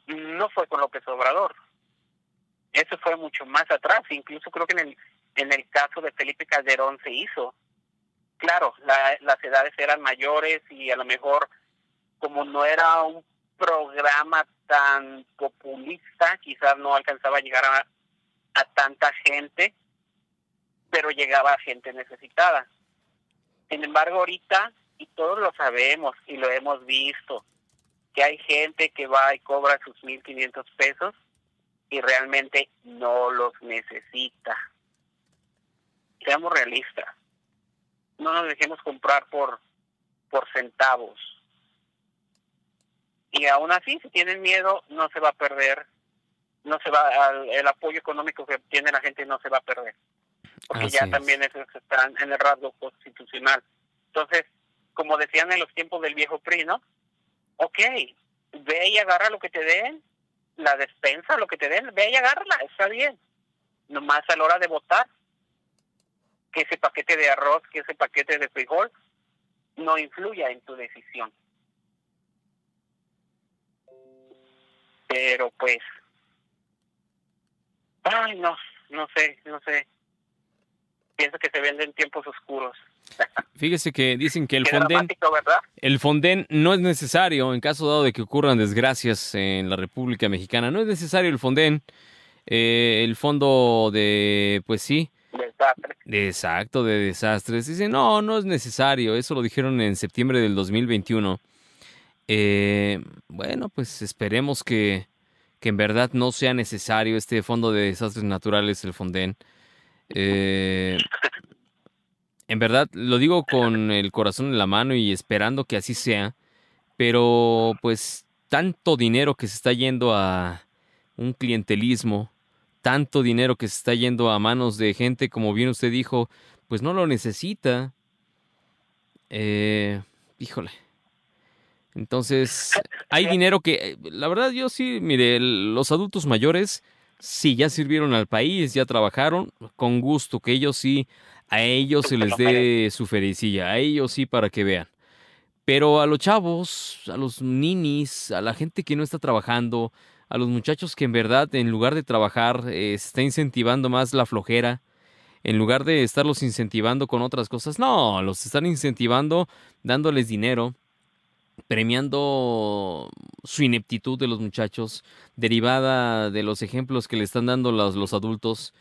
no fue con López Obrador, eso fue mucho más atrás, incluso creo que en el, en el caso de Felipe Calderón se hizo. Claro, la- las edades eran mayores y a lo mejor como no era un programa tan populista, quizás no alcanzaba a llegar a, a tanta gente, pero llegaba a gente necesitada. Sin embargo, ahorita, y todos lo sabemos y lo hemos visto, que hay gente que va y cobra sus 1.500 pesos y realmente no los necesita. Seamos realistas. No nos dejemos comprar por, por centavos. Y aún así, si tienen miedo, no se va a perder. No se va al- el apoyo económico que tiene la gente no se va a perder. Porque Así ya es. también eso está en el rasgo constitucional. Entonces, como decían en los tiempos del viejo PRI, ¿no? Ok, ve y agarra lo que te den, la despensa, lo que te den, ve y agárrala, está bien. Nomás a la hora de votar, que ese paquete de arroz, que ese paquete de frijol, no influya en tu decisión. Pero pues, ay, no, no sé, no sé. Pienso que se venden tiempos oscuros. Fíjese que dicen que el Qué Fonden, el Fonden no es necesario en caso dado de que ocurran desgracias en la República Mexicana. No es necesario el Fonden. Eh, el fondo de, pues sí, Desastre. de exacto, de desastres. Dicen, no, no es necesario. Eso lo dijeron en septiembre del 2021. Eh, bueno, pues esperemos que, que en verdad no sea necesario este fondo de desastres naturales, el Fonden. Eh, en verdad, lo digo con el corazón en la mano y esperando que así sea, pero pues tanto dinero que se está yendo a un clientelismo, tanto dinero que se está yendo a manos de gente, como bien usted dijo, pues no lo necesita. Eh, híjole. Entonces, hay dinero que, la verdad, yo sí, mire, los adultos mayores sí ya sirvieron al país, ya trabajaron, con gusto, que ellos sí, a ellos se les dé su felicilla, a ellos sí para que vean. Pero a los chavos, a los ninis, a la gente que no está trabajando, a los muchachos que en verdad en lugar de trabajar eh, se está incentivando más la flojera, en lugar de estarlos incentivando con otras cosas, no, los están incentivando dándoles dinero premiando su ineptitud de los muchachos, derivada de los ejemplos que le están dando los, los adultos.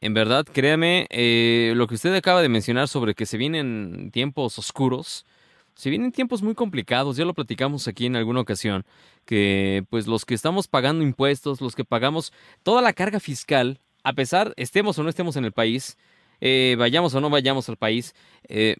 En verdad, créame, eh, lo que usted acaba de mencionar sobre que se vienen tiempos oscuros, se vienen tiempos muy complicados, ya lo platicamos aquí en alguna ocasión, que pues los que estamos pagando impuestos, los que pagamos toda la carga fiscal, a pesar, estemos o no estemos en el país, eh, vayamos o no vayamos al país, eh,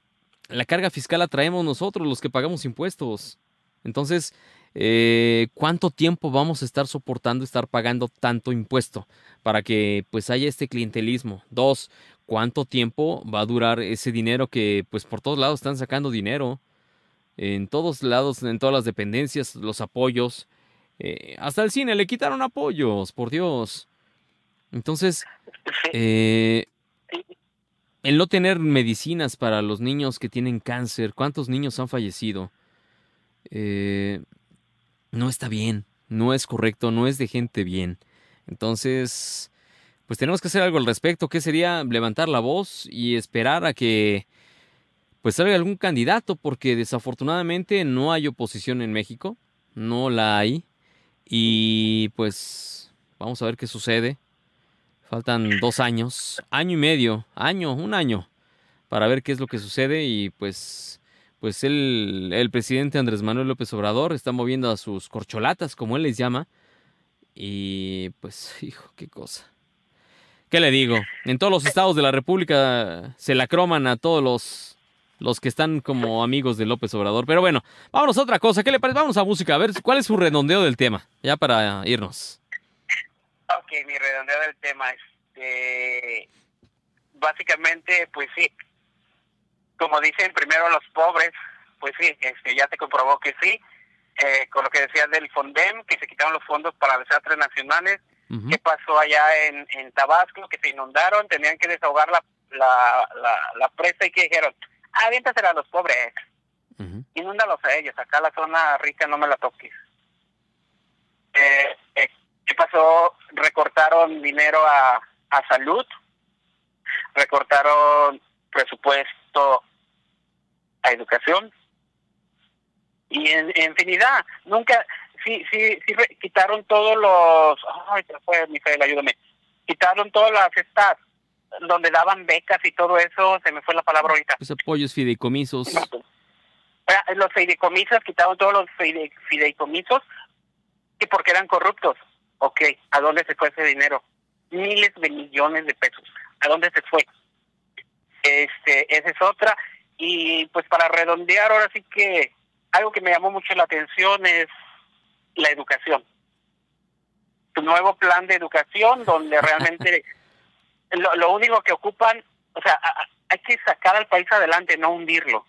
la carga fiscal la traemos nosotros, los que pagamos impuestos. Entonces, eh, ¿cuánto tiempo vamos a estar soportando estar pagando tanto impuesto para que pues haya este clientelismo? Dos, ¿cuánto tiempo va a durar ese dinero que pues por todos lados están sacando dinero? En todos lados, en todas las dependencias, los apoyos. Eh, hasta el cine le quitaron apoyos, por Dios. Entonces, eh, el no tener medicinas para los niños que tienen cáncer, ¿cuántos niños han fallecido? Eh, no está bien, no es correcto, no es de gente bien. Entonces, pues tenemos que hacer algo al respecto. ¿Qué sería levantar la voz y esperar a que pues salga algún candidato? Porque desafortunadamente no hay oposición en México, no la hay. Y pues vamos a ver qué sucede. Faltan dos años, año y medio, año, un año, para ver qué es lo que sucede y pues pues el, el presidente Andrés Manuel López Obrador está moviendo a sus corcholatas, como él les llama. Y pues, hijo, qué cosa. ¿Qué le digo? En todos los estados de la República se la croman a todos los, los que están como amigos de López Obrador. Pero bueno, vámonos a otra cosa. ¿Qué le parece? Vamos a música. A ver, ¿cuál es su redondeo del tema? Ya para irnos. Ok, mi redondeo del tema. Este, básicamente, pues sí, como dicen primero los pobres, pues sí, este, ya se comprobó que sí, eh, con lo que decías del Fondem, que se quitaron los fondos para desastres nacionales, ¿qué pasó allá en, en Tabasco? Que se inundaron, tenían que desahogar la, la, la, presa y que dijeron, aviéntasela a los pobres, inúndalos a ellos, acá la zona rica no me la toques. Eh, eh, ¿Qué pasó? Recortaron dinero a, a salud, recortaron presupuesto a educación y en, infinidad. Nunca, sí, sí, sí quitaron todos los, ay, se fue, Misael, ayúdame, quitaron todas las estas donde daban becas y todo eso, se me fue la palabra ahorita. Los apoyos fideicomisos. Los fideicomisos, quitaron todos los fideicomisos, que porque eran corruptos. Ok, ¿a dónde se fue ese dinero? Miles de millones de pesos. ¿A dónde se fue? Este, esa es otra. Y pues para redondear, ahora sí que algo que me llamó mucho la atención es la educación. Tu nuevo plan de educación donde realmente lo, lo único que ocupan, o sea, hay que sacar al país adelante, no hundirlo.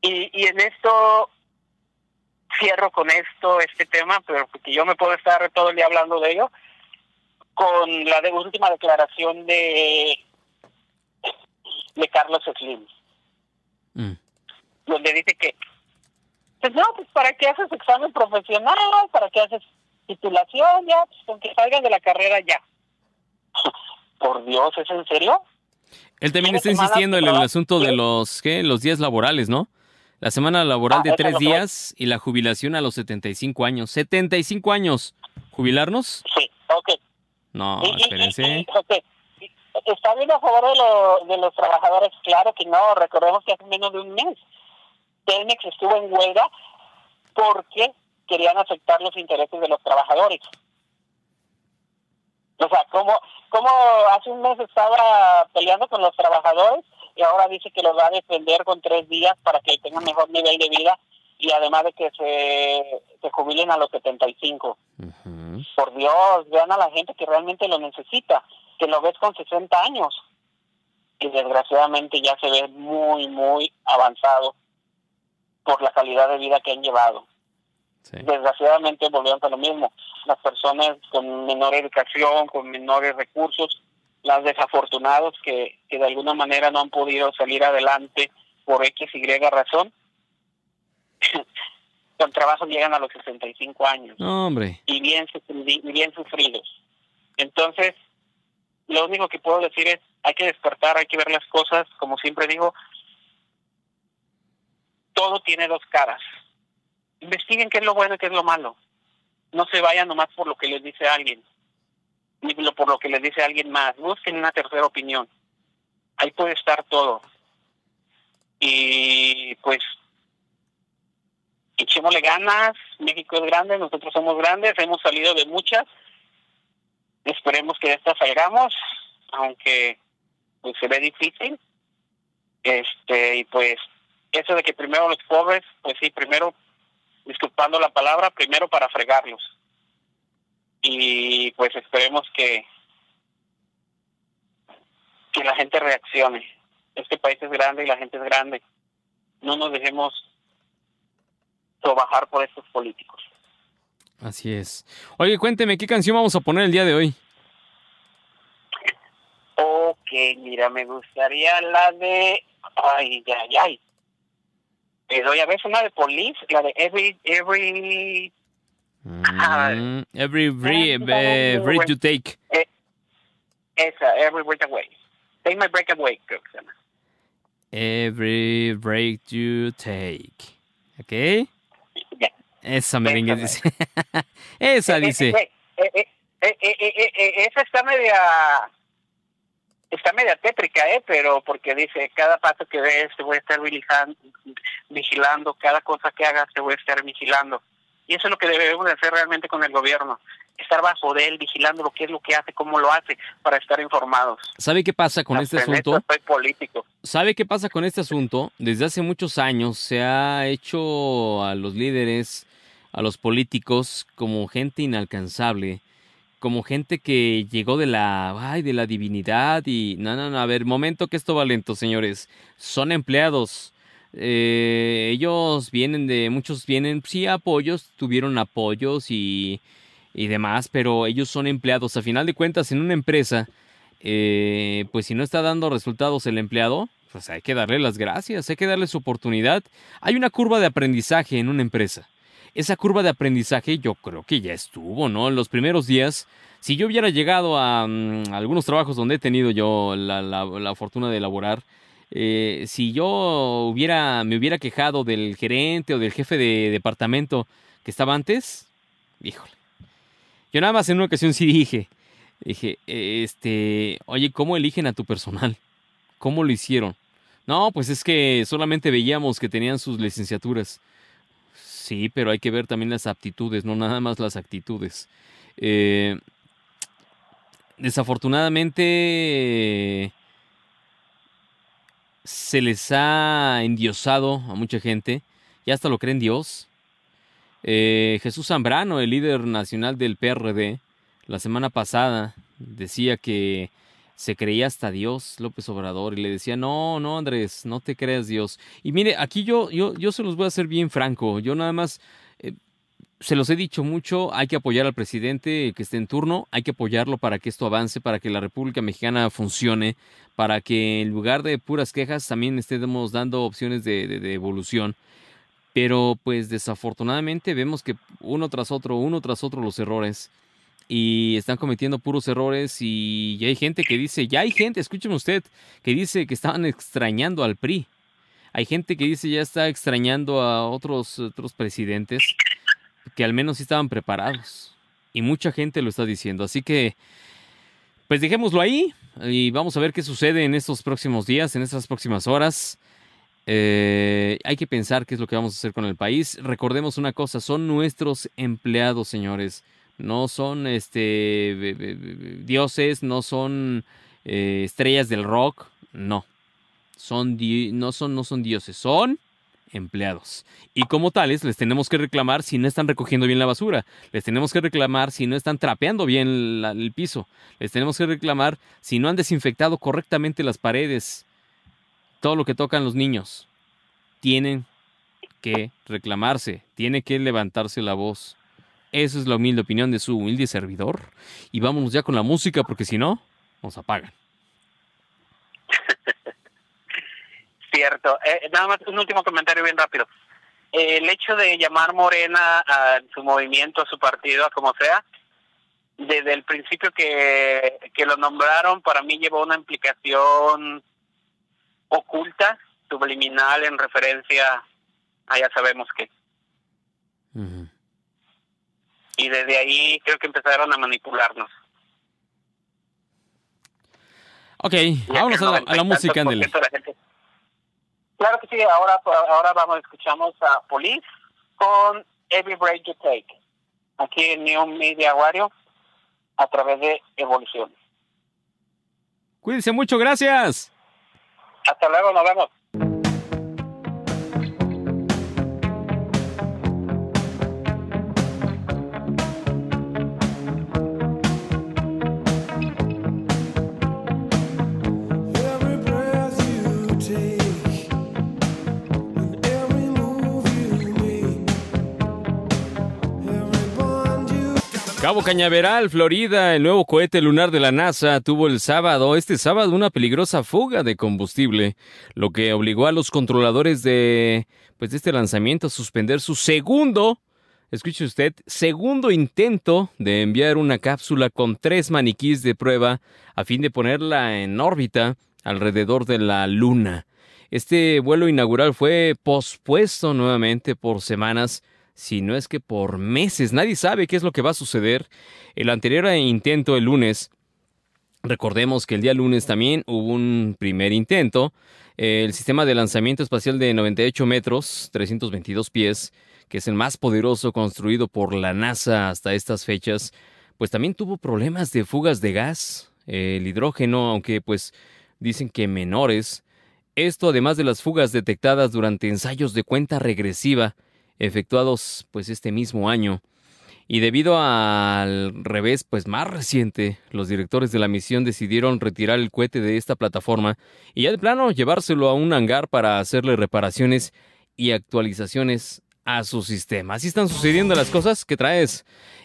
Y, y en esto cierro con esto, este tema, pero porque yo me puedo estar todo el día hablando de ello, con la de última declaración de, de Carlos Slim. Mm. Donde dice que, pues no, pues para qué haces examen profesional, para qué haces titulación, ya, pues con que salgan de la carrera ya. Por Dios, ¿es en serio? Él también está insistiendo en el asunto de los, ¿qué? Los días laborales, ¿no? La semana laboral ah, de tres días y la jubilación a los 75 años. ¿75 años? ¿Jubilarnos? Sí, ok. No, espérense está bien a favor de, de los trabajadores, claro que no, recordemos que hace menos de un mes Telmex estuvo en huelga porque querían aceptar los intereses de los trabajadores. O sea, como, como hace un mes estaba peleando con los trabajadores y ahora dice que los va a defender con tres días para que tengan mejor nivel de vida y además de que se, se jubilen a los 75. Por Dios, vean a la gente que realmente lo necesita que lo ves con 60 años y desgraciadamente ya se ve muy, muy avanzado por la calidad de vida que han llevado. Desgraciadamente volvemos a lo mismo. Las personas con menor educación, con menores recursos, las desafortunados que, que de alguna manera no han podido salir adelante por X, Y razón, con trabajo llegan a los 65 años. hombre. Y bien, bien sufridos. Entonces, lo único que puedo decir es, hay que despertar, hay que ver las cosas, como siempre digo, todo tiene dos caras. Investiguen qué es lo bueno y qué es lo malo. No se vayan nomás por lo que les dice alguien, ni por lo que les dice alguien más. Busquen una tercera opinión. Ahí puede estar todo. Y pues, echémosle ganas. México es grande, nosotros somos grandes, hemos salido de muchas. Esperemos que de estas salgamos, aunque pues se ve difícil. Este, y pues eso de que primero los pobres, pues sí, primero, disculpando la palabra, primero para fregarlos. Y pues esperemos que, que la gente reaccione. Este país es grande y la gente es grande. No nos dejemos trabajar por estos políticos. Así es. Oye, cuénteme, ¿qué canción vamos a poner el día de hoy? Ok, mira, me gustaría la de... Ay, ay, ay. Le doy a ver una de Police, la de Every... Every... Mm, every breath, eh, breath you take. Eh, esa, Every Breath Away. Take My Break Away, creo que se llama. Every break you take. ¿Ok? Ya. Esa merengue dice. Esa Eh, dice. eh, eh, eh, eh, eh, eh, eh, esa está media está media tétrica, ¿eh? Pero porque dice, cada paso que ves te voy a estar vigilando, cada cosa que hagas te voy a estar vigilando. Y eso es lo que debemos de hacer realmente con el gobierno. Estar bajo de él, vigilando lo que es lo que hace, cómo lo hace, para estar informados. ¿Sabe qué pasa con este esto asunto? soy político. ¿Sabe qué pasa con este asunto? Desde hace muchos años se ha hecho a los líderes, a los políticos, como gente inalcanzable, como gente que llegó de la, ay, de la divinidad y, no, no, no, a ver, momento que esto va lento, señores. Son empleados. Eh, ellos vienen de, muchos vienen, sí, apoyos, tuvieron apoyos y, y demás, pero ellos son empleados. A final de cuentas, en una empresa, eh, pues si no está dando resultados el empleado, pues hay que darle las gracias, hay que darle su oportunidad. Hay una curva de aprendizaje en una empresa. Esa curva de aprendizaje yo creo que ya estuvo, ¿no? En los primeros días, si yo hubiera llegado a, mm, algunos trabajos donde he tenido yo la, la- fortuna de laborar, eh, si yo hubiera, me hubiera quejado del gerente o del jefe de departamento que estaba antes, híjole. Yo nada más en una ocasión sí dije, dije, este, oye, ¿cómo eligen a tu personal? ¿Cómo lo hicieron? No, pues es que solamente veíamos que tenían sus licenciaturas. Sí, pero hay que ver también las aptitudes, no nada más las actitudes. Eh, desafortunadamente se les ha endiosado a mucha gente, ya hasta lo creen Dios. Eh, Jesús Zambrano, el líder nacional del PRD, la semana pasada decía que se creía hasta Dios, López Obrador, y le decía, no, no, Andrés, no te creas Dios. Y mire, aquí yo, yo, yo se los voy a hacer bien franco, yo nada más, eh, se los he dicho mucho, hay que apoyar al presidente que esté en turno, hay que apoyarlo para que esto avance, para que la República Mexicana funcione, para que en lugar de puras quejas también estemos dando opciones de, de- de evolución. Pero pues desafortunadamente vemos que uno tras otro, uno tras otro los errores y están cometiendo puros errores y ya hay gente que dice, ya hay gente, escúcheme usted, que dice que estaban extrañando al PRI. Hay gente que dice ya está extrañando a otros, otros presidentes que al menos sí estaban preparados. Y mucha gente lo está diciendo. Así que, pues dejémoslo ahí y vamos a ver qué sucede en estos próximos días, en estas próximas horas. Eh, hay que pensar qué es lo que vamos a hacer con el país. Recordemos una cosa, son nuestros empleados, señores. No son este dioses, no son eh, estrellas del rock, no. Son no son no son dioses, son empleados. Y como tales les tenemos que reclamar si no están recogiendo bien la basura, les tenemos que reclamar si no están trapeando bien el piso, les tenemos que reclamar si no han desinfectado correctamente las paredes, todo lo que tocan los niños. Tienen que reclamarse, tiene que levantarse la voz. Esa es la humilde opinión de su humilde servidor. Y vámonos ya con la música porque si no, nos apagan. Cierto. Eh, nada más un último comentario bien rápido. Eh, el hecho de llamar Morena a su movimiento, a su partido, a como sea, desde el principio que, que lo nombraron, para mí llevó una implicación oculta, subliminal, en referencia a ya sabemos qué. Y desde ahí creo que empezaron a manipularnos. Ok, vámonos a la, a la música, ándele. Claro que sí, ahora, ahora vamos, escuchamos a Police con Every Break You Take, aquí en New Media Wario, a través de Evolución. Cuídense mucho, gracias. Hasta luego, nos vemos. Cabo Cañaveral, Florida, el nuevo cohete lunar de la NASA tuvo el sábado, este sábado, una peligrosa fuga de combustible, lo que obligó a los controladores de, pues, de este lanzamiento a suspender su segundo, escuche usted, segundo intento de enviar una cápsula con tres maniquís de prueba a fin de ponerla en órbita alrededor de la Luna. Este vuelo inaugural fue pospuesto nuevamente por semanas si no es que por meses. Nadie sabe qué es lo que va a suceder. El anterior intento el lunes, recordemos que el día lunes también hubo un primer intento. El sistema de lanzamiento espacial de 98 metros, 322 pies, que es el más poderoso construido por la NASA hasta estas fechas, pues también tuvo problemas de fugas de gas. El hidrógeno, aunque pues dicen que menores. Esto además de las fugas detectadas durante ensayos de cuenta regresiva efectuados pues este mismo año. Y debido al revés pues más reciente, los directores de la misión decidieron retirar el cohete de esta plataforma y ya de plano llevárselo a un hangar para hacerle reparaciones y actualizaciones a su sistema. Así están sucediendo las cosas que traes.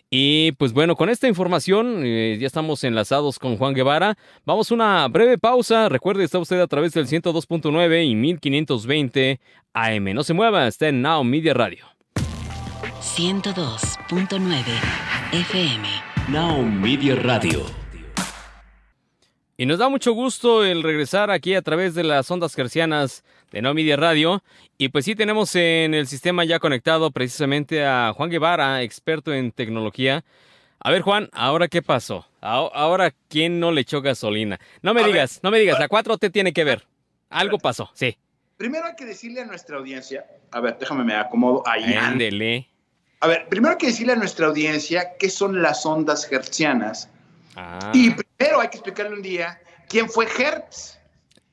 Y pues bueno, con esta información eh, ya estamos enlazados con Juan Guevara. Vamos a una breve pausa. Recuerde, está usted a través del 102.9 y 1520 AM. No se mueva, está en Now Media Radio. 102.9 FM. Now Media Radio. Y nos da mucho gusto el regresar aquí a través de las ondas gercianas de No Media Radio. Y pues sí tenemos en el sistema ya conectado precisamente a Juan Guevara, experto en tecnología. A ver, Juan, ¿ahora qué pasó? Ahora, ¿quién no le echó gasolina? No me A digas, no me digas, la 4T tiene que ver. Algo pasó, sí. Primero hay que decirle a nuestra audiencia, a ver, déjame me acomodo ahí. Ándele. A ver, primero hay que decirle a nuestra audiencia qué son las ondas hertzianas. Ah, Y primero hay que explicarle un día quién fue Hertz.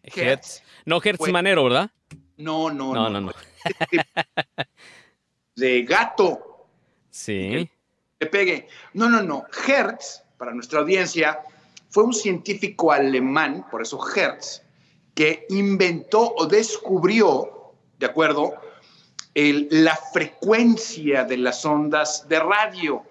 Hertz. No Hertz Fue- Manero, ¿verdad? No, no, No, no. no, no. De gato. Sí. Que pegue. No, no, no. Hertz, para nuestra audiencia, fue un científico alemán, por eso Hertz, que inventó o descubrió, ¿de acuerdo? El- la frecuencia de las ondas de radio.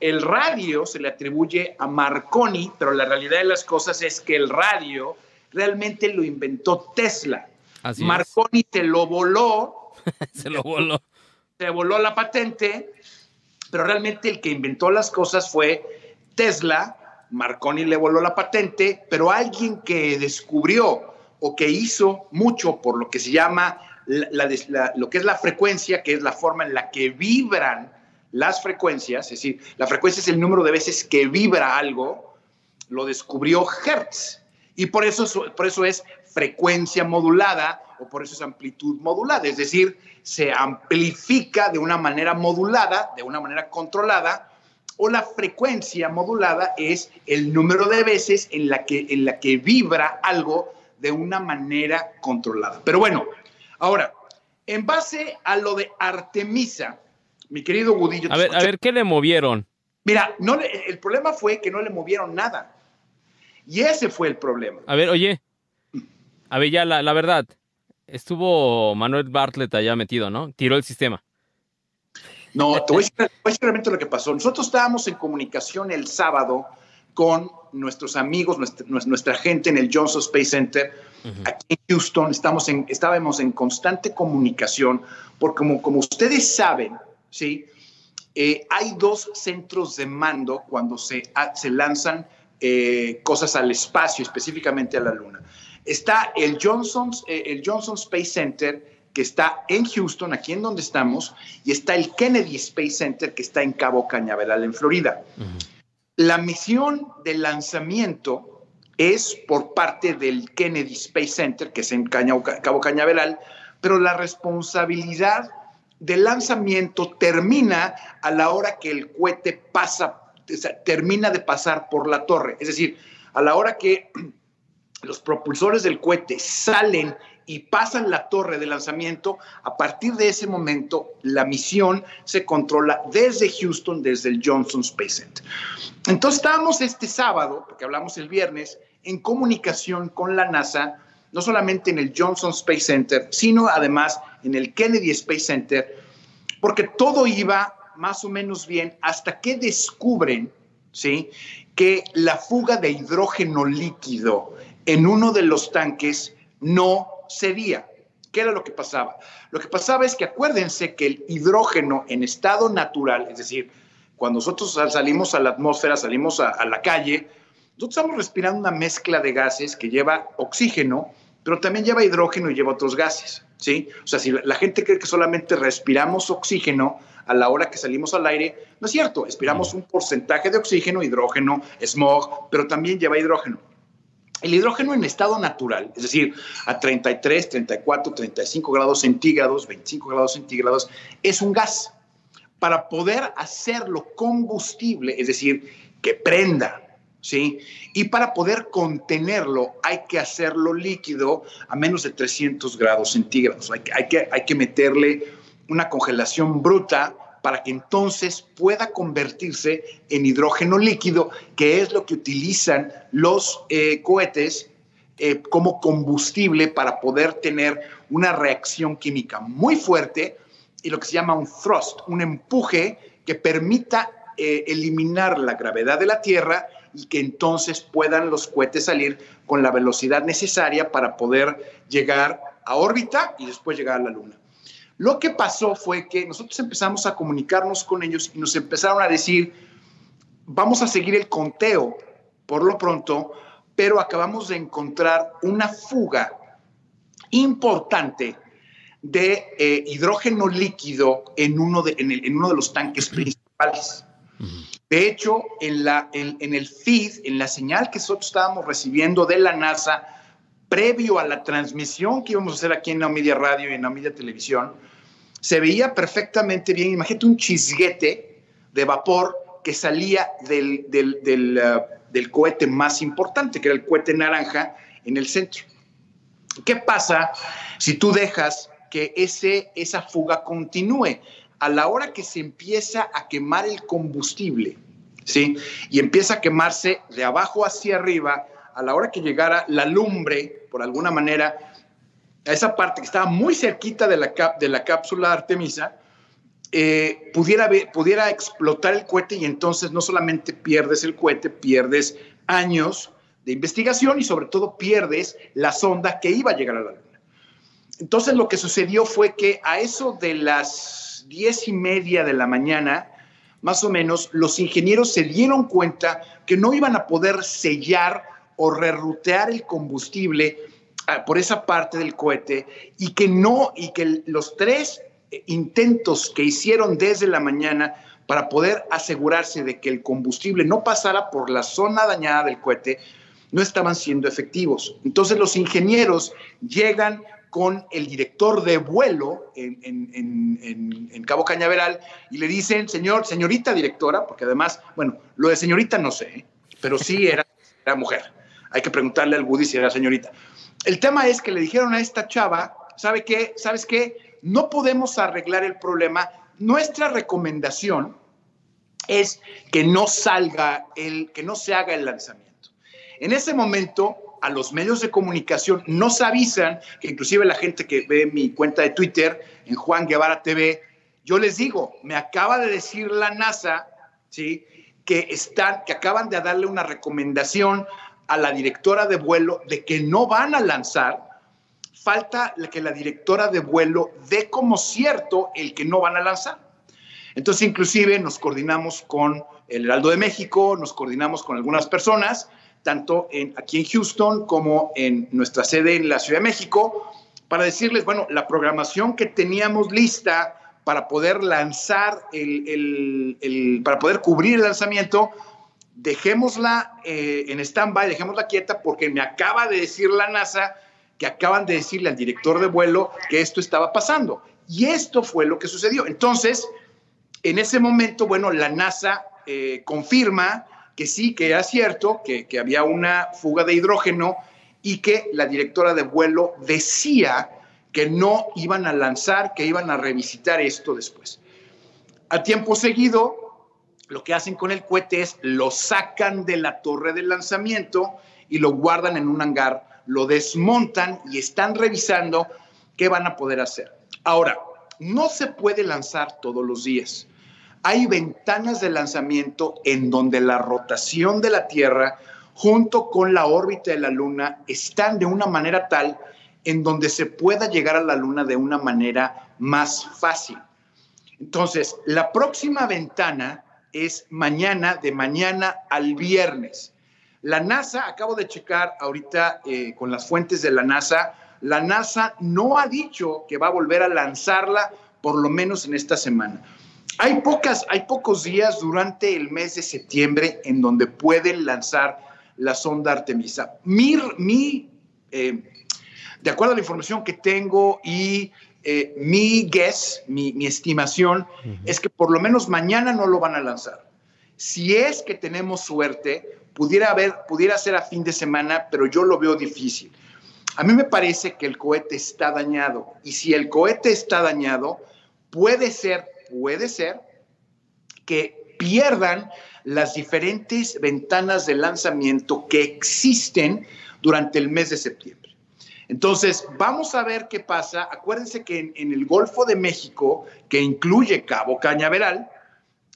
El radio se le atribuye a Marconi, pero la realidad de las cosas es que el radio realmente lo inventó Tesla. Así. Marconi te lo voló, Se lo voló. se voló la patente, pero realmente el que inventó las cosas fue Tesla, Marconi le voló la patente, pero alguien que descubrió o que hizo mucho por lo que se llama la- la des- la- lo que es la frecuencia, que es la forma en la que vibran las frecuencias, es decir, la frecuencia es el número de veces que vibra algo, lo descubrió Hertz. Y por eso, por eso es frecuencia modulada o por eso es amplitud modulada, es decir, se amplifica de una manera modulada, de una manera controlada, o la frecuencia modulada es el número de veces en la que, en la que vibra algo de una manera controlada. Pero bueno, ahora, en base a lo de Artemisa, mi querido Gudillo, A ver, a ver, ¿qué le movieron? Mira, no le- el problema fue que no le movieron nada. Y ese fue el problema. A ver, oye. A ver, ya la, la verdad. Estuvo Manuel Bartlett allá metido, ¿no? Tiró el sistema. No, te voy a decir, te voy a decir realmente lo que pasó. Nosotros estábamos en comunicación el sábado con nuestros amigos, nuestra, nuestra gente en el Johnson Space Center, aquí en Houston. Estamos en, estábamos en constante comunicación, porque como, como ustedes saben, ¿sí? Eh, hay dos centros de mando cuando se, se lanzan eh, cosas al espacio, específicamente a la Luna. Está el Johnson, eh, el Johnson Space Center, que está en Houston, aquí en donde estamos, y está el Kennedy Space Center, que está en Cabo Cañaveral, en Florida. La misión de lanzamiento es por parte del Kennedy Space Center, que es en Caña- Cabo Cañaveral, pero la responsabilidad del lanzamiento termina a la hora que el cohete pasa, termina de pasar por la torre. Es decir, a la hora que los propulsores del cohete salen y pasan la torre de lanzamiento, a partir de ese momento la misión se controla desde Houston, desde el Johnson Space Center. Entonces estábamos este sábado, porque hablamos el viernes, en comunicación con la NASA, no solamente en el Johnson Space Center, sino además en el Kennedy Space Center, porque todo iba más o menos bien hasta que descubren, ¿sí? Que la fuga de hidrógeno líquido en uno de los tanques no cedía. ¿Qué era lo que pasaba? Lo que pasaba es que acuérdense que el hidrógeno en estado natural, es decir, cuando nosotros sal- salimos a la atmósfera, salimos a, a la calle, nosotros estamos respirando una mezcla de gases que lleva oxígeno, pero también lleva hidrógeno y lleva otros gases, ¿sí? O sea, si la gente cree que solamente respiramos oxígeno a la hora que salimos al aire, no es cierto, expiramos un porcentaje de oxígeno, hidrógeno, smog, pero también lleva hidrógeno. El hidrógeno en estado natural, es decir, a 33, 34, 35 grados centígrados, 25 grados centígrados, es un gas. Para poder hacerlo combustible, es decir, que prenda, ¿sí? Y para poder contenerlo hay que hacerlo líquido a menos de 300 grados centígrados. Hay que, hay que, hay que meterle una congelación bruta para que entonces pueda convertirse en hidrógeno líquido, que es lo que utilizan los eh, cohetes eh, como combustible para poder tener una reacción química muy fuerte y lo que se llama un thrust, un empuje que permita eh, eliminar la gravedad de la Tierra y que entonces puedan los cohetes salir con la velocidad necesaria para poder llegar a órbita y después llegar a la Luna. Lo que pasó fue que nosotros empezamos a comunicarnos con ellos y nos empezaron a decir, vamos a seguir el conteo por lo pronto, pero acabamos de encontrar una fuga importante de eh, hidrógeno líquido en uno de, en, uno de los tanques principales. De hecho, en, el feed, en la señal que nosotros estábamos recibiendo de la NASA, previo a la transmisión que íbamos a hacer aquí en la Media Radio y en la Media Televisión, se veía perfectamente bien. Imagínate un chisguete de vapor que salía uh, del cohete más importante, que era el cohete naranja en el centro. ¿Qué pasa si tú dejas que esa fuga continúe? A la hora que se empieza a quemar el combustible, ¿sí? Y empieza a quemarse de abajo hacia arriba, a la hora que llegara la lumbre, por alguna manera, a esa parte que estaba muy cerquita de la, cap, de la cápsula Artemisa, eh, pudiera, pudiera explotar el cohete y entonces no solamente pierdes el cohete, pierdes años de investigación y sobre todo pierdes la sonda que iba a llegar a la Luna. Entonces lo que sucedió fue que a eso de las diez y media de la mañana, más o menos, los ingenieros se dieron cuenta que no iban a poder sellar o rerutear el combustible ah, por esa parte del cohete y que no, y que los tres eh, intentos que hicieron desde la mañana para poder asegurarse de que el combustible no pasara por la zona dañada del cohete no estaban siendo efectivos. Entonces los ingenieros llegan con el director de vuelo en, en- en- en- Cabo Cañaveral y le dicen, señor, señorita directora, porque además, bueno, lo de señorita no sé, ¿eh? pero sí era, era mujer. Hay que preguntarle al Woody si era señorita. El tema es que le dijeron a esta chava, ¿sabe qué? ¿Sabes qué? No podemos arreglar el problema. Nuestra recomendación es que no salga el, que no se haga el lanzamiento. En ese momento, a los medios de comunicación nos avisan, que inclusive la gente que ve mi cuenta de Twitter en Juan Guevara TV, yo les digo, me acaba de decir la NASA, ¿sí? Que están, que acaban de darle una recomendación a la directora de vuelo de que no van a lanzar. Falta que la directora de vuelo dé como cierto el que no van a lanzar. Entonces, inclusive nos coordinamos con el Heraldo de México, nos coordinamos con algunas personas, tanto en, aquí en Houston como en nuestra sede en la Ciudad de México, para decirles, bueno, la programación que teníamos lista para poder lanzar el, el- el- para poder cubrir el lanzamiento, dejémosla eh, en stand-by, dejémosla quieta porque me acaba de decir la NASA que acaban de decirle al director de vuelo que esto estaba pasando. Y esto fue lo que sucedió. Entonces, en ese momento, bueno, la NASA eh, confirma que sí, que era cierto, que, que había una fuga de hidrógeno y que la directora de vuelo decía que no iban a lanzar, que iban a revisitar esto después. A tiempo seguido, lo que hacen con el cohete es lo sacan de la torre de lanzamiento y lo guardan en un hangar, lo desmontan y están revisando qué van a poder hacer. Ahora, no se puede lanzar todos los días. Hay ventanas de lanzamiento en donde la rotación de la Tierra junto con la órbita de la Luna están de una manera tal en donde se pueda llegar a la Luna de una manera más fácil. Entonces, la próxima ventana es mañana, de mañana al viernes. La NASA, acabo de checar ahorita eh, con las fuentes de la NASA, la NASA no ha dicho que va a volver a lanzarla por lo menos en esta semana. Hay, pocas, hay pocos días durante el mes de septiembre en donde pueden lanzar la sonda Artemisa. Mi, mi, eh, de acuerdo a la información que tengo y eh, mi guess, mi, mi estimación, es que por lo menos mañana no lo van a lanzar. Si es que tenemos suerte, pudiera, haber, pudiera ser a fin de semana, pero yo lo veo difícil. A mí me parece que el cohete está dañado y si el cohete está dañado, puede ser, puede ser que pierdan las diferentes ventanas de lanzamiento que existen durante el mes de septiembre. Entonces, vamos a ver qué pasa. Acuérdense que en, en el Golfo de México, que incluye Cabo Cañaveral,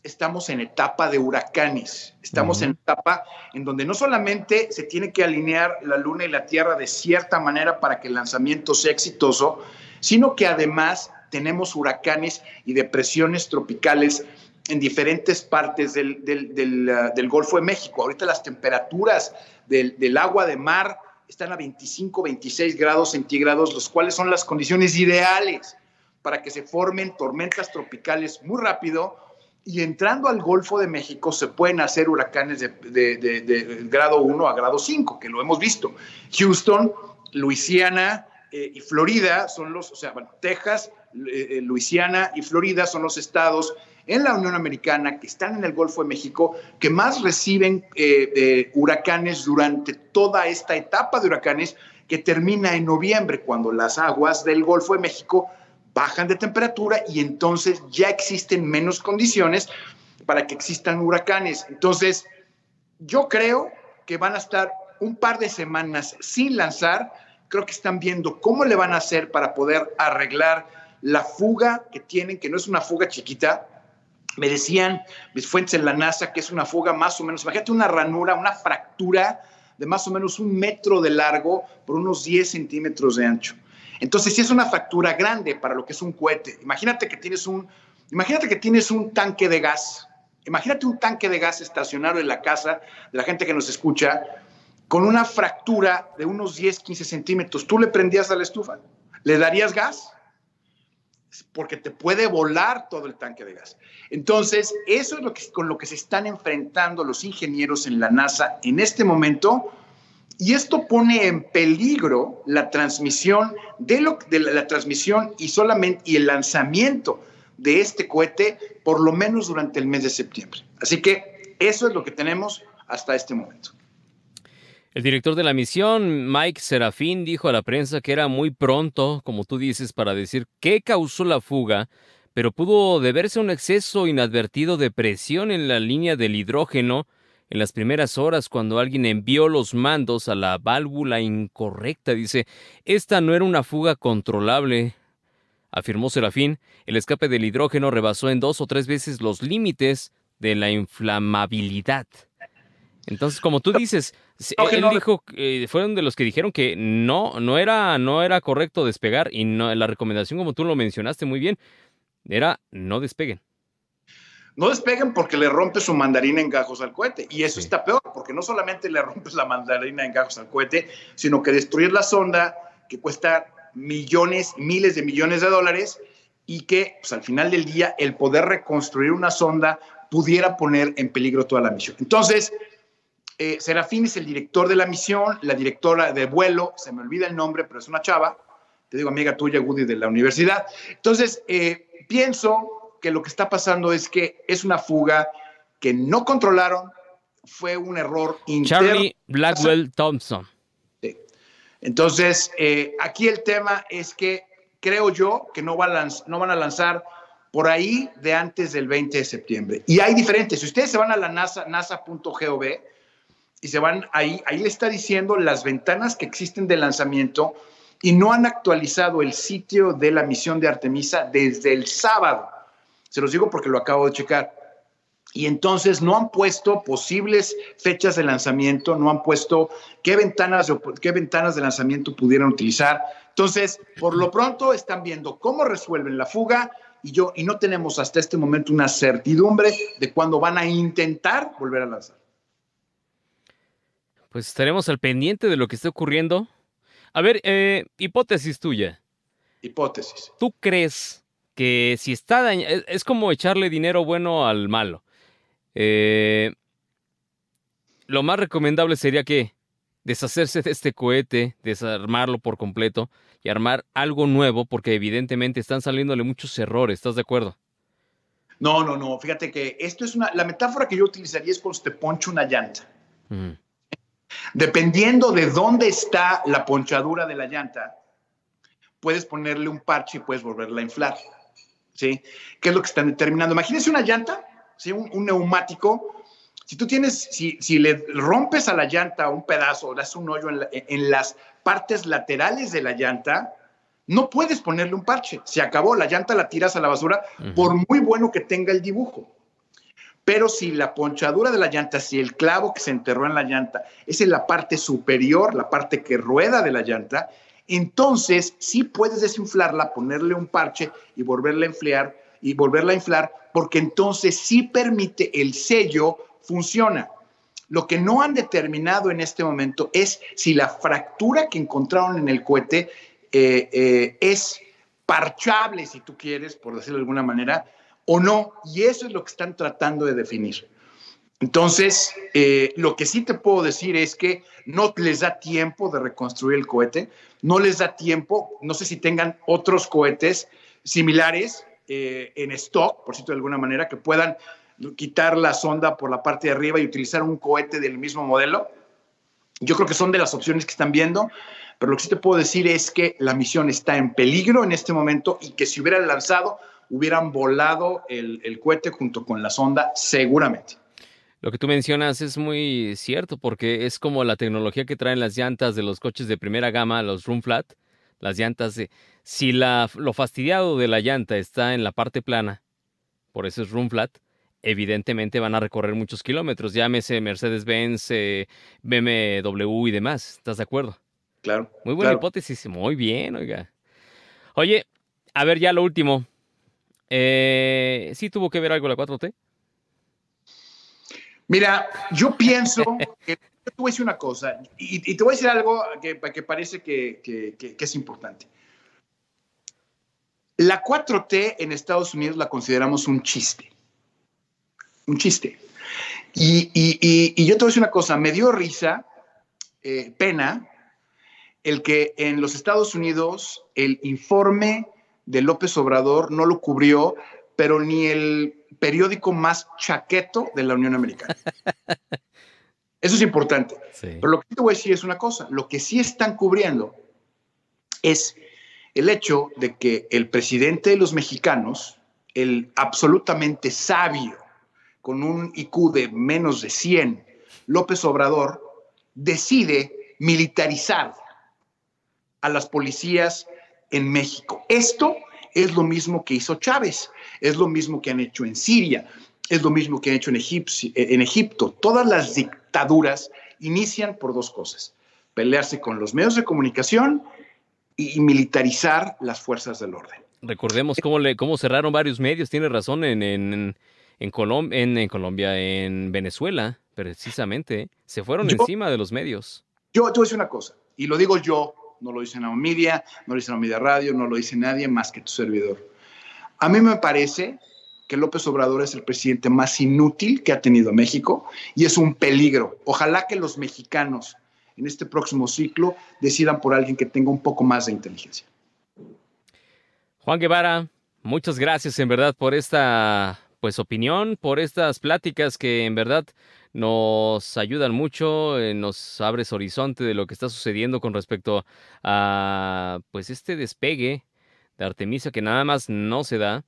estamos en etapa de huracanes. Estamos en etapa en donde no solamente se tiene que alinear la Luna y la Tierra de cierta manera para que el lanzamiento sea exitoso, sino que además tenemos huracanes y depresiones tropicales en diferentes partes del, del- del, uh, del Golfo de México. Ahorita las temperaturas del, agua de mar están a 25, 26 grados centígrados, los cuales son las condiciones ideales para que se formen tormentas tropicales muy rápido y entrando al Golfo de México se pueden hacer huracanes de, de- de- de grado 1 a grado 5, que lo hemos visto. Houston, Luisiana eh, y Florida son los, o sea, bueno, Texas, Luisiana y Florida son los estados en la Unión Americana que están en el Golfo de México que más reciben eh, eh, huracanes durante toda esta etapa de huracanes que termina en noviembre, cuando las aguas del Golfo de México bajan de temperatura y entonces ya existen menos condiciones para que existan huracanes. Entonces, yo creo que van a estar un par de semanas sin lanzar. Creo que están viendo cómo le van a hacer para poder arreglar la fuga que tienen, que no es una fuga chiquita. Me decían mis fuentes en la NASA que es una fuga más o menos, imagínate una ranura, una fractura de más o menos un metro de largo por unos 10 centímetros de ancho. Entonces, si es una fractura grande para lo que es un cohete, imagínate que tienes un, imagínate que tienes un tanque de gas, imagínate un tanque de gas estacionado en la casa de la gente que nos escucha con una fractura de unos 10, 15 centímetros. ¿Tú le prendías a la estufa? ¿Le darías gas? Porque te puede volar todo el tanque de gas. Entonces, eso es lo que, con lo que se están enfrentando los ingenieros en la NASA en este momento y esto pone en peligro la transmisión de, lo, de la, la transmisión y solamente y el lanzamiento de este cohete por lo menos durante el mes de septiembre. Así que eso es lo que tenemos hasta este momento. El director de la misión, Mike Serafín, dijo a la prensa que era muy pronto, como tú dices, para decir qué causó la fuga, pero pudo deberse a un exceso inadvertido de presión en la línea del hidrógeno en las primeras horas cuando alguien envió los mandos a la válvula incorrecta. Dice, esta no era una fuga controlable. Afirmó Serafín, el escape del hidrógeno rebasó en dos o tres veces los límites de la inflamabilidad. Entonces, como tú dices, No, él no- dijo, eh, fueron de los que dijeron que no, no era, no era correcto despegar y no, la recomendación, como tú lo mencionaste muy bien, era no despeguen. No despeguen porque le rompes su mandarina en gajos al cohete. Y eso Sí. está peor, porque no solamente le rompes la mandarina en gajos al cohete, sino que destruyes la sonda que cuesta millones, miles de millones de dólares y que pues, al final del día el poder reconstruir una sonda pudiera poner en peligro toda la misión. Entonces, eh, Serafín es el director de la misión, la directora de vuelo, se me olvida el nombre, pero es una chava, te digo amiga tuya, Woody, de la universidad. Entonces, eh, pienso que lo que está pasando es que es una fuga que no controlaron, fue un error interno. Charlie Blackwell Thompson. Sí. Entonces, eh, aquí el tema es que creo yo que no, va a lanz- no van a lanzar por ahí de antes del 20 de septiembre. Y hay diferentes. Si ustedes se van a la NASA, nasa.gov y se van ahí, ahí le está diciendo las ventanas que existen de lanzamiento y no han actualizado el sitio de la misión de Artemisa desde el sábado. Se los digo porque lo acabo de checar. Y entonces no han puesto posibles fechas de lanzamiento, no han puesto qué ventanas, qué ventanas de lanzamiento pudieran utilizar. Entonces, por lo pronto están viendo cómo resuelven la fuga y yo y no tenemos hasta este momento una certidumbre de cuándo van a intentar volver a lanzar. Pues estaremos al pendiente de lo que esté ocurriendo. A ver, eh, hipótesis tuya. Hipótesis. ¿Tú crees que si está dañado, es, como echarle dinero bueno al malo? Eh, lo más recomendable sería que deshacerse de este cohete, desarmarlo por completo y armar algo nuevo, porque evidentemente están saliéndole muchos errores, ¿estás de acuerdo? No, no, no. Fíjate que esto es una. La metáfora que yo utilizaría es cuando te poncha una llanta. Dependiendo de dónde está la ponchadura de la llanta, puedes ponerle un parche y puedes volverla a inflar. ¿Sí? ¿Qué es lo que están determinando? Imagínense una llanta, ¿sí? un, un neumático. Si tú tienes, si, si le rompes a la llanta un pedazo o le das un hoyo en, la- en las partes laterales de la llanta, no puedes ponerle un parche. Se acabó, la llanta la tiras a la basura, por muy bueno que tenga el dibujo. Pero si la ponchadura de la llanta, si el clavo que se enterró en la llanta es en la parte superior, la parte que rueda de la llanta, entonces sí puedes desinflarla, ponerle un parche y volverla a inflar y volverla a inflar, porque entonces sí permite el sello funciona. Lo que no han determinado en este momento es si la fractura que encontraron en el cohete eh, eh, es parchable, si tú quieres, por decirlo de alguna manera, o no. Y eso es lo que están tratando de definir. Entonces, eh, lo que sí te puedo decir es que no les da tiempo de reconstruir el cohete, no les da tiempo, no sé si tengan otros cohetes similares eh, en stock, por cierto, de alguna manera, que puedan quitar la sonda por la parte de arriba y utilizar un cohete del mismo modelo. Yo creo que son de las opciones que están viendo, pero lo que sí te puedo decir es que la misión está en peligro en este momento y que si hubieran lanzado, hubieran volado el, el cohete junto con la sonda seguramente. Lo que tú mencionas es muy cierto porque es como la tecnología que traen las llantas de los coches de primera gama, los room flat, las llantas de si la, lo fastidiado de la llanta está en la parte plana, por eso es room flat, evidentemente van a recorrer muchos kilómetros, llámese Mercedes-Benz, eh, BMW y demás, ¿estás de acuerdo? Claro. Muy buena claro. hipótesis, muy bien, oiga. Oye, a ver ya lo último. Eh, ¿Sí tuvo que ver algo la 4T? Mira, yo pienso que yo te voy a decir una cosa y, y te voy a decir algo que, que parece que, que- que- que es importante. La 4T en Estados Unidos la consideramos un chiste. Un chiste. Y, y- y- y yo te voy a decir una cosa, me dio risa, eh, pena, el que en los Estados Unidos el informe de López Obrador no lo cubrió, pero ni el periódico más chaqueto de la Unión Americana. Eso es importante. Sí. Pero lo que te voy a decir es una cosa, lo que sí están cubriendo es el hecho de que el presidente de los mexicanos, el absolutamente sabio, con un IQ de menos de 100, López Obrador, decide militarizar a las policías en México. Esto es lo mismo que hizo Chávez, es lo mismo que han hecho en Siria, es lo mismo que han hecho en, en Egipto. Todas las dictaduras inician por dos cosas, pelearse con los medios de comunicación y militarizar las fuerzas del orden. Recordemos cómo, le, cómo cerraron varios medios, tiene razón, en, en, en, Colom- en, en Colombia, en Venezuela, precisamente. Se fueron Yo- encima de los medios. Yo te voy a decir una cosa, y lo digo yo, no lo dice Media, no lo dice Media Radio, no lo dice nadie más que tu servidor. A mí me parece que López Obrador es el presidente más inútil que ha tenido México y es un peligro. Ojalá que los mexicanos en este próximo ciclo decidan por alguien que tenga un poco más de inteligencia. Juan Guevara, muchas gracias en verdad por esta pues opinión, por estas pláticas que en verdad nos ayudan mucho, eh, nos abres horizonte de lo que está sucediendo con respecto a pues este despegue de Artemisa que nada más no se da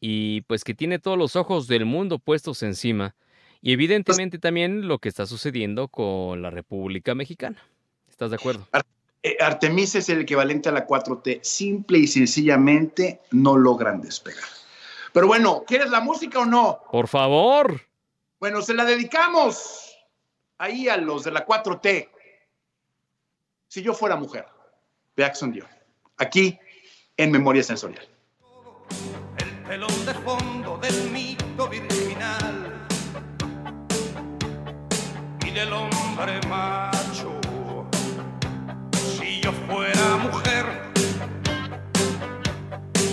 y pues que tiene todos los ojos del mundo puestos encima y evidentemente también lo que está sucediendo con la República Mexicana. ¿Estás de acuerdo? Eh, Artemisa es el equivalente a la 4T. Simple y sencillamente no logran despegar. Pero bueno, ¿quieres la música o no? Por favor. Bueno, se la dedicamos ahí a los de la 4T. Si yo fuera mujer, de Axon Dion, aquí en Memoria Sensorial. el telón de fondo del mito virginal y del hombre macho. Si yo fuera mujer,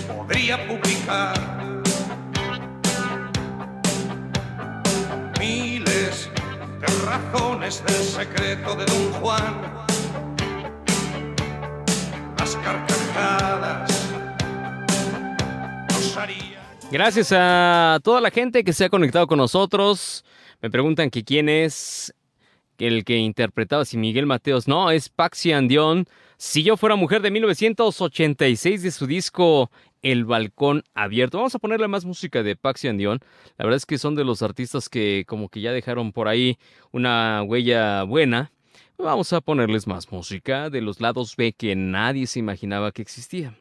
podría publicar Las carcajadas. Gracias a toda la gente que se ha conectado con nosotros. Me preguntan que quién es el que interpretaba si Miguel Mateos. No, es Paxi Andión. Si yo fuera mujer de 1986 de su disco El Balcón Abierto. Vamos a ponerle más música de Paxi Andión. La verdad es que son de los artistas que como que ya dejaron por ahí una huella buena. Vamos a ponerles más música de los lados B que nadie se imaginaba que existía.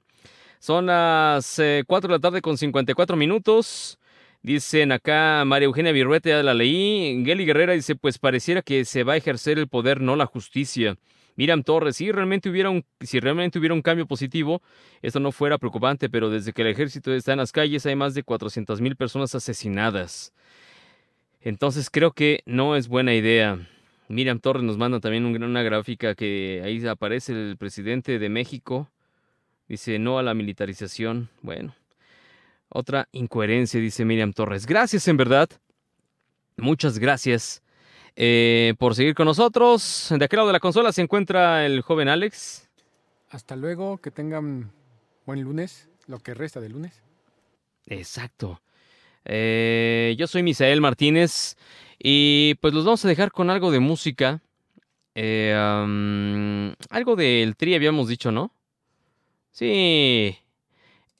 Son las eh, 4 de la tarde con 54 minutos. Dicen acá María Eugenia Virruete, ya la leí. Geli Guerrera dice, pues pareciera que se va a ejercer el poder, no la justicia. Miriam Torres, si realmente hubiera un, si realmente hubiera un cambio positivo, esto no fuera preocupante, pero desde que el ejército está en las calles hay más de 400 mil personas asesinadas. Entonces creo que no es buena idea. Miriam Torres nos manda también un- una gráfica que ahí aparece el presidente de México. Dice no a la militarización. Bueno, otra incoherencia, dice Miriam Torres. Gracias, en verdad. Muchas gracias eh, por seguir con nosotros. De aquel lado de la consola se encuentra el joven Alex. Hasta luego, que tengan buen lunes, lo que resta de lunes. Exacto. Eh, yo soy Misael Martínez y pues los vamos a dejar con algo de música. Eh, algo del tri habíamos dicho, ¿no? Sí.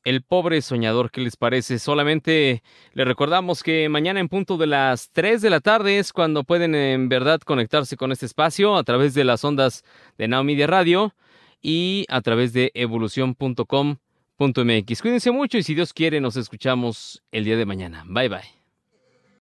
El pobre soñador, ¿qué les parece? Solamente les recordamos que mañana en punto de las 3 de la tarde es cuando pueden en verdad conectarse con este espacio a través de las ondas de Now Media Radio y a través de evolución.com.mx. Cuídense mucho y si Dios quiere nos escuchamos el día de mañana. Bye bye.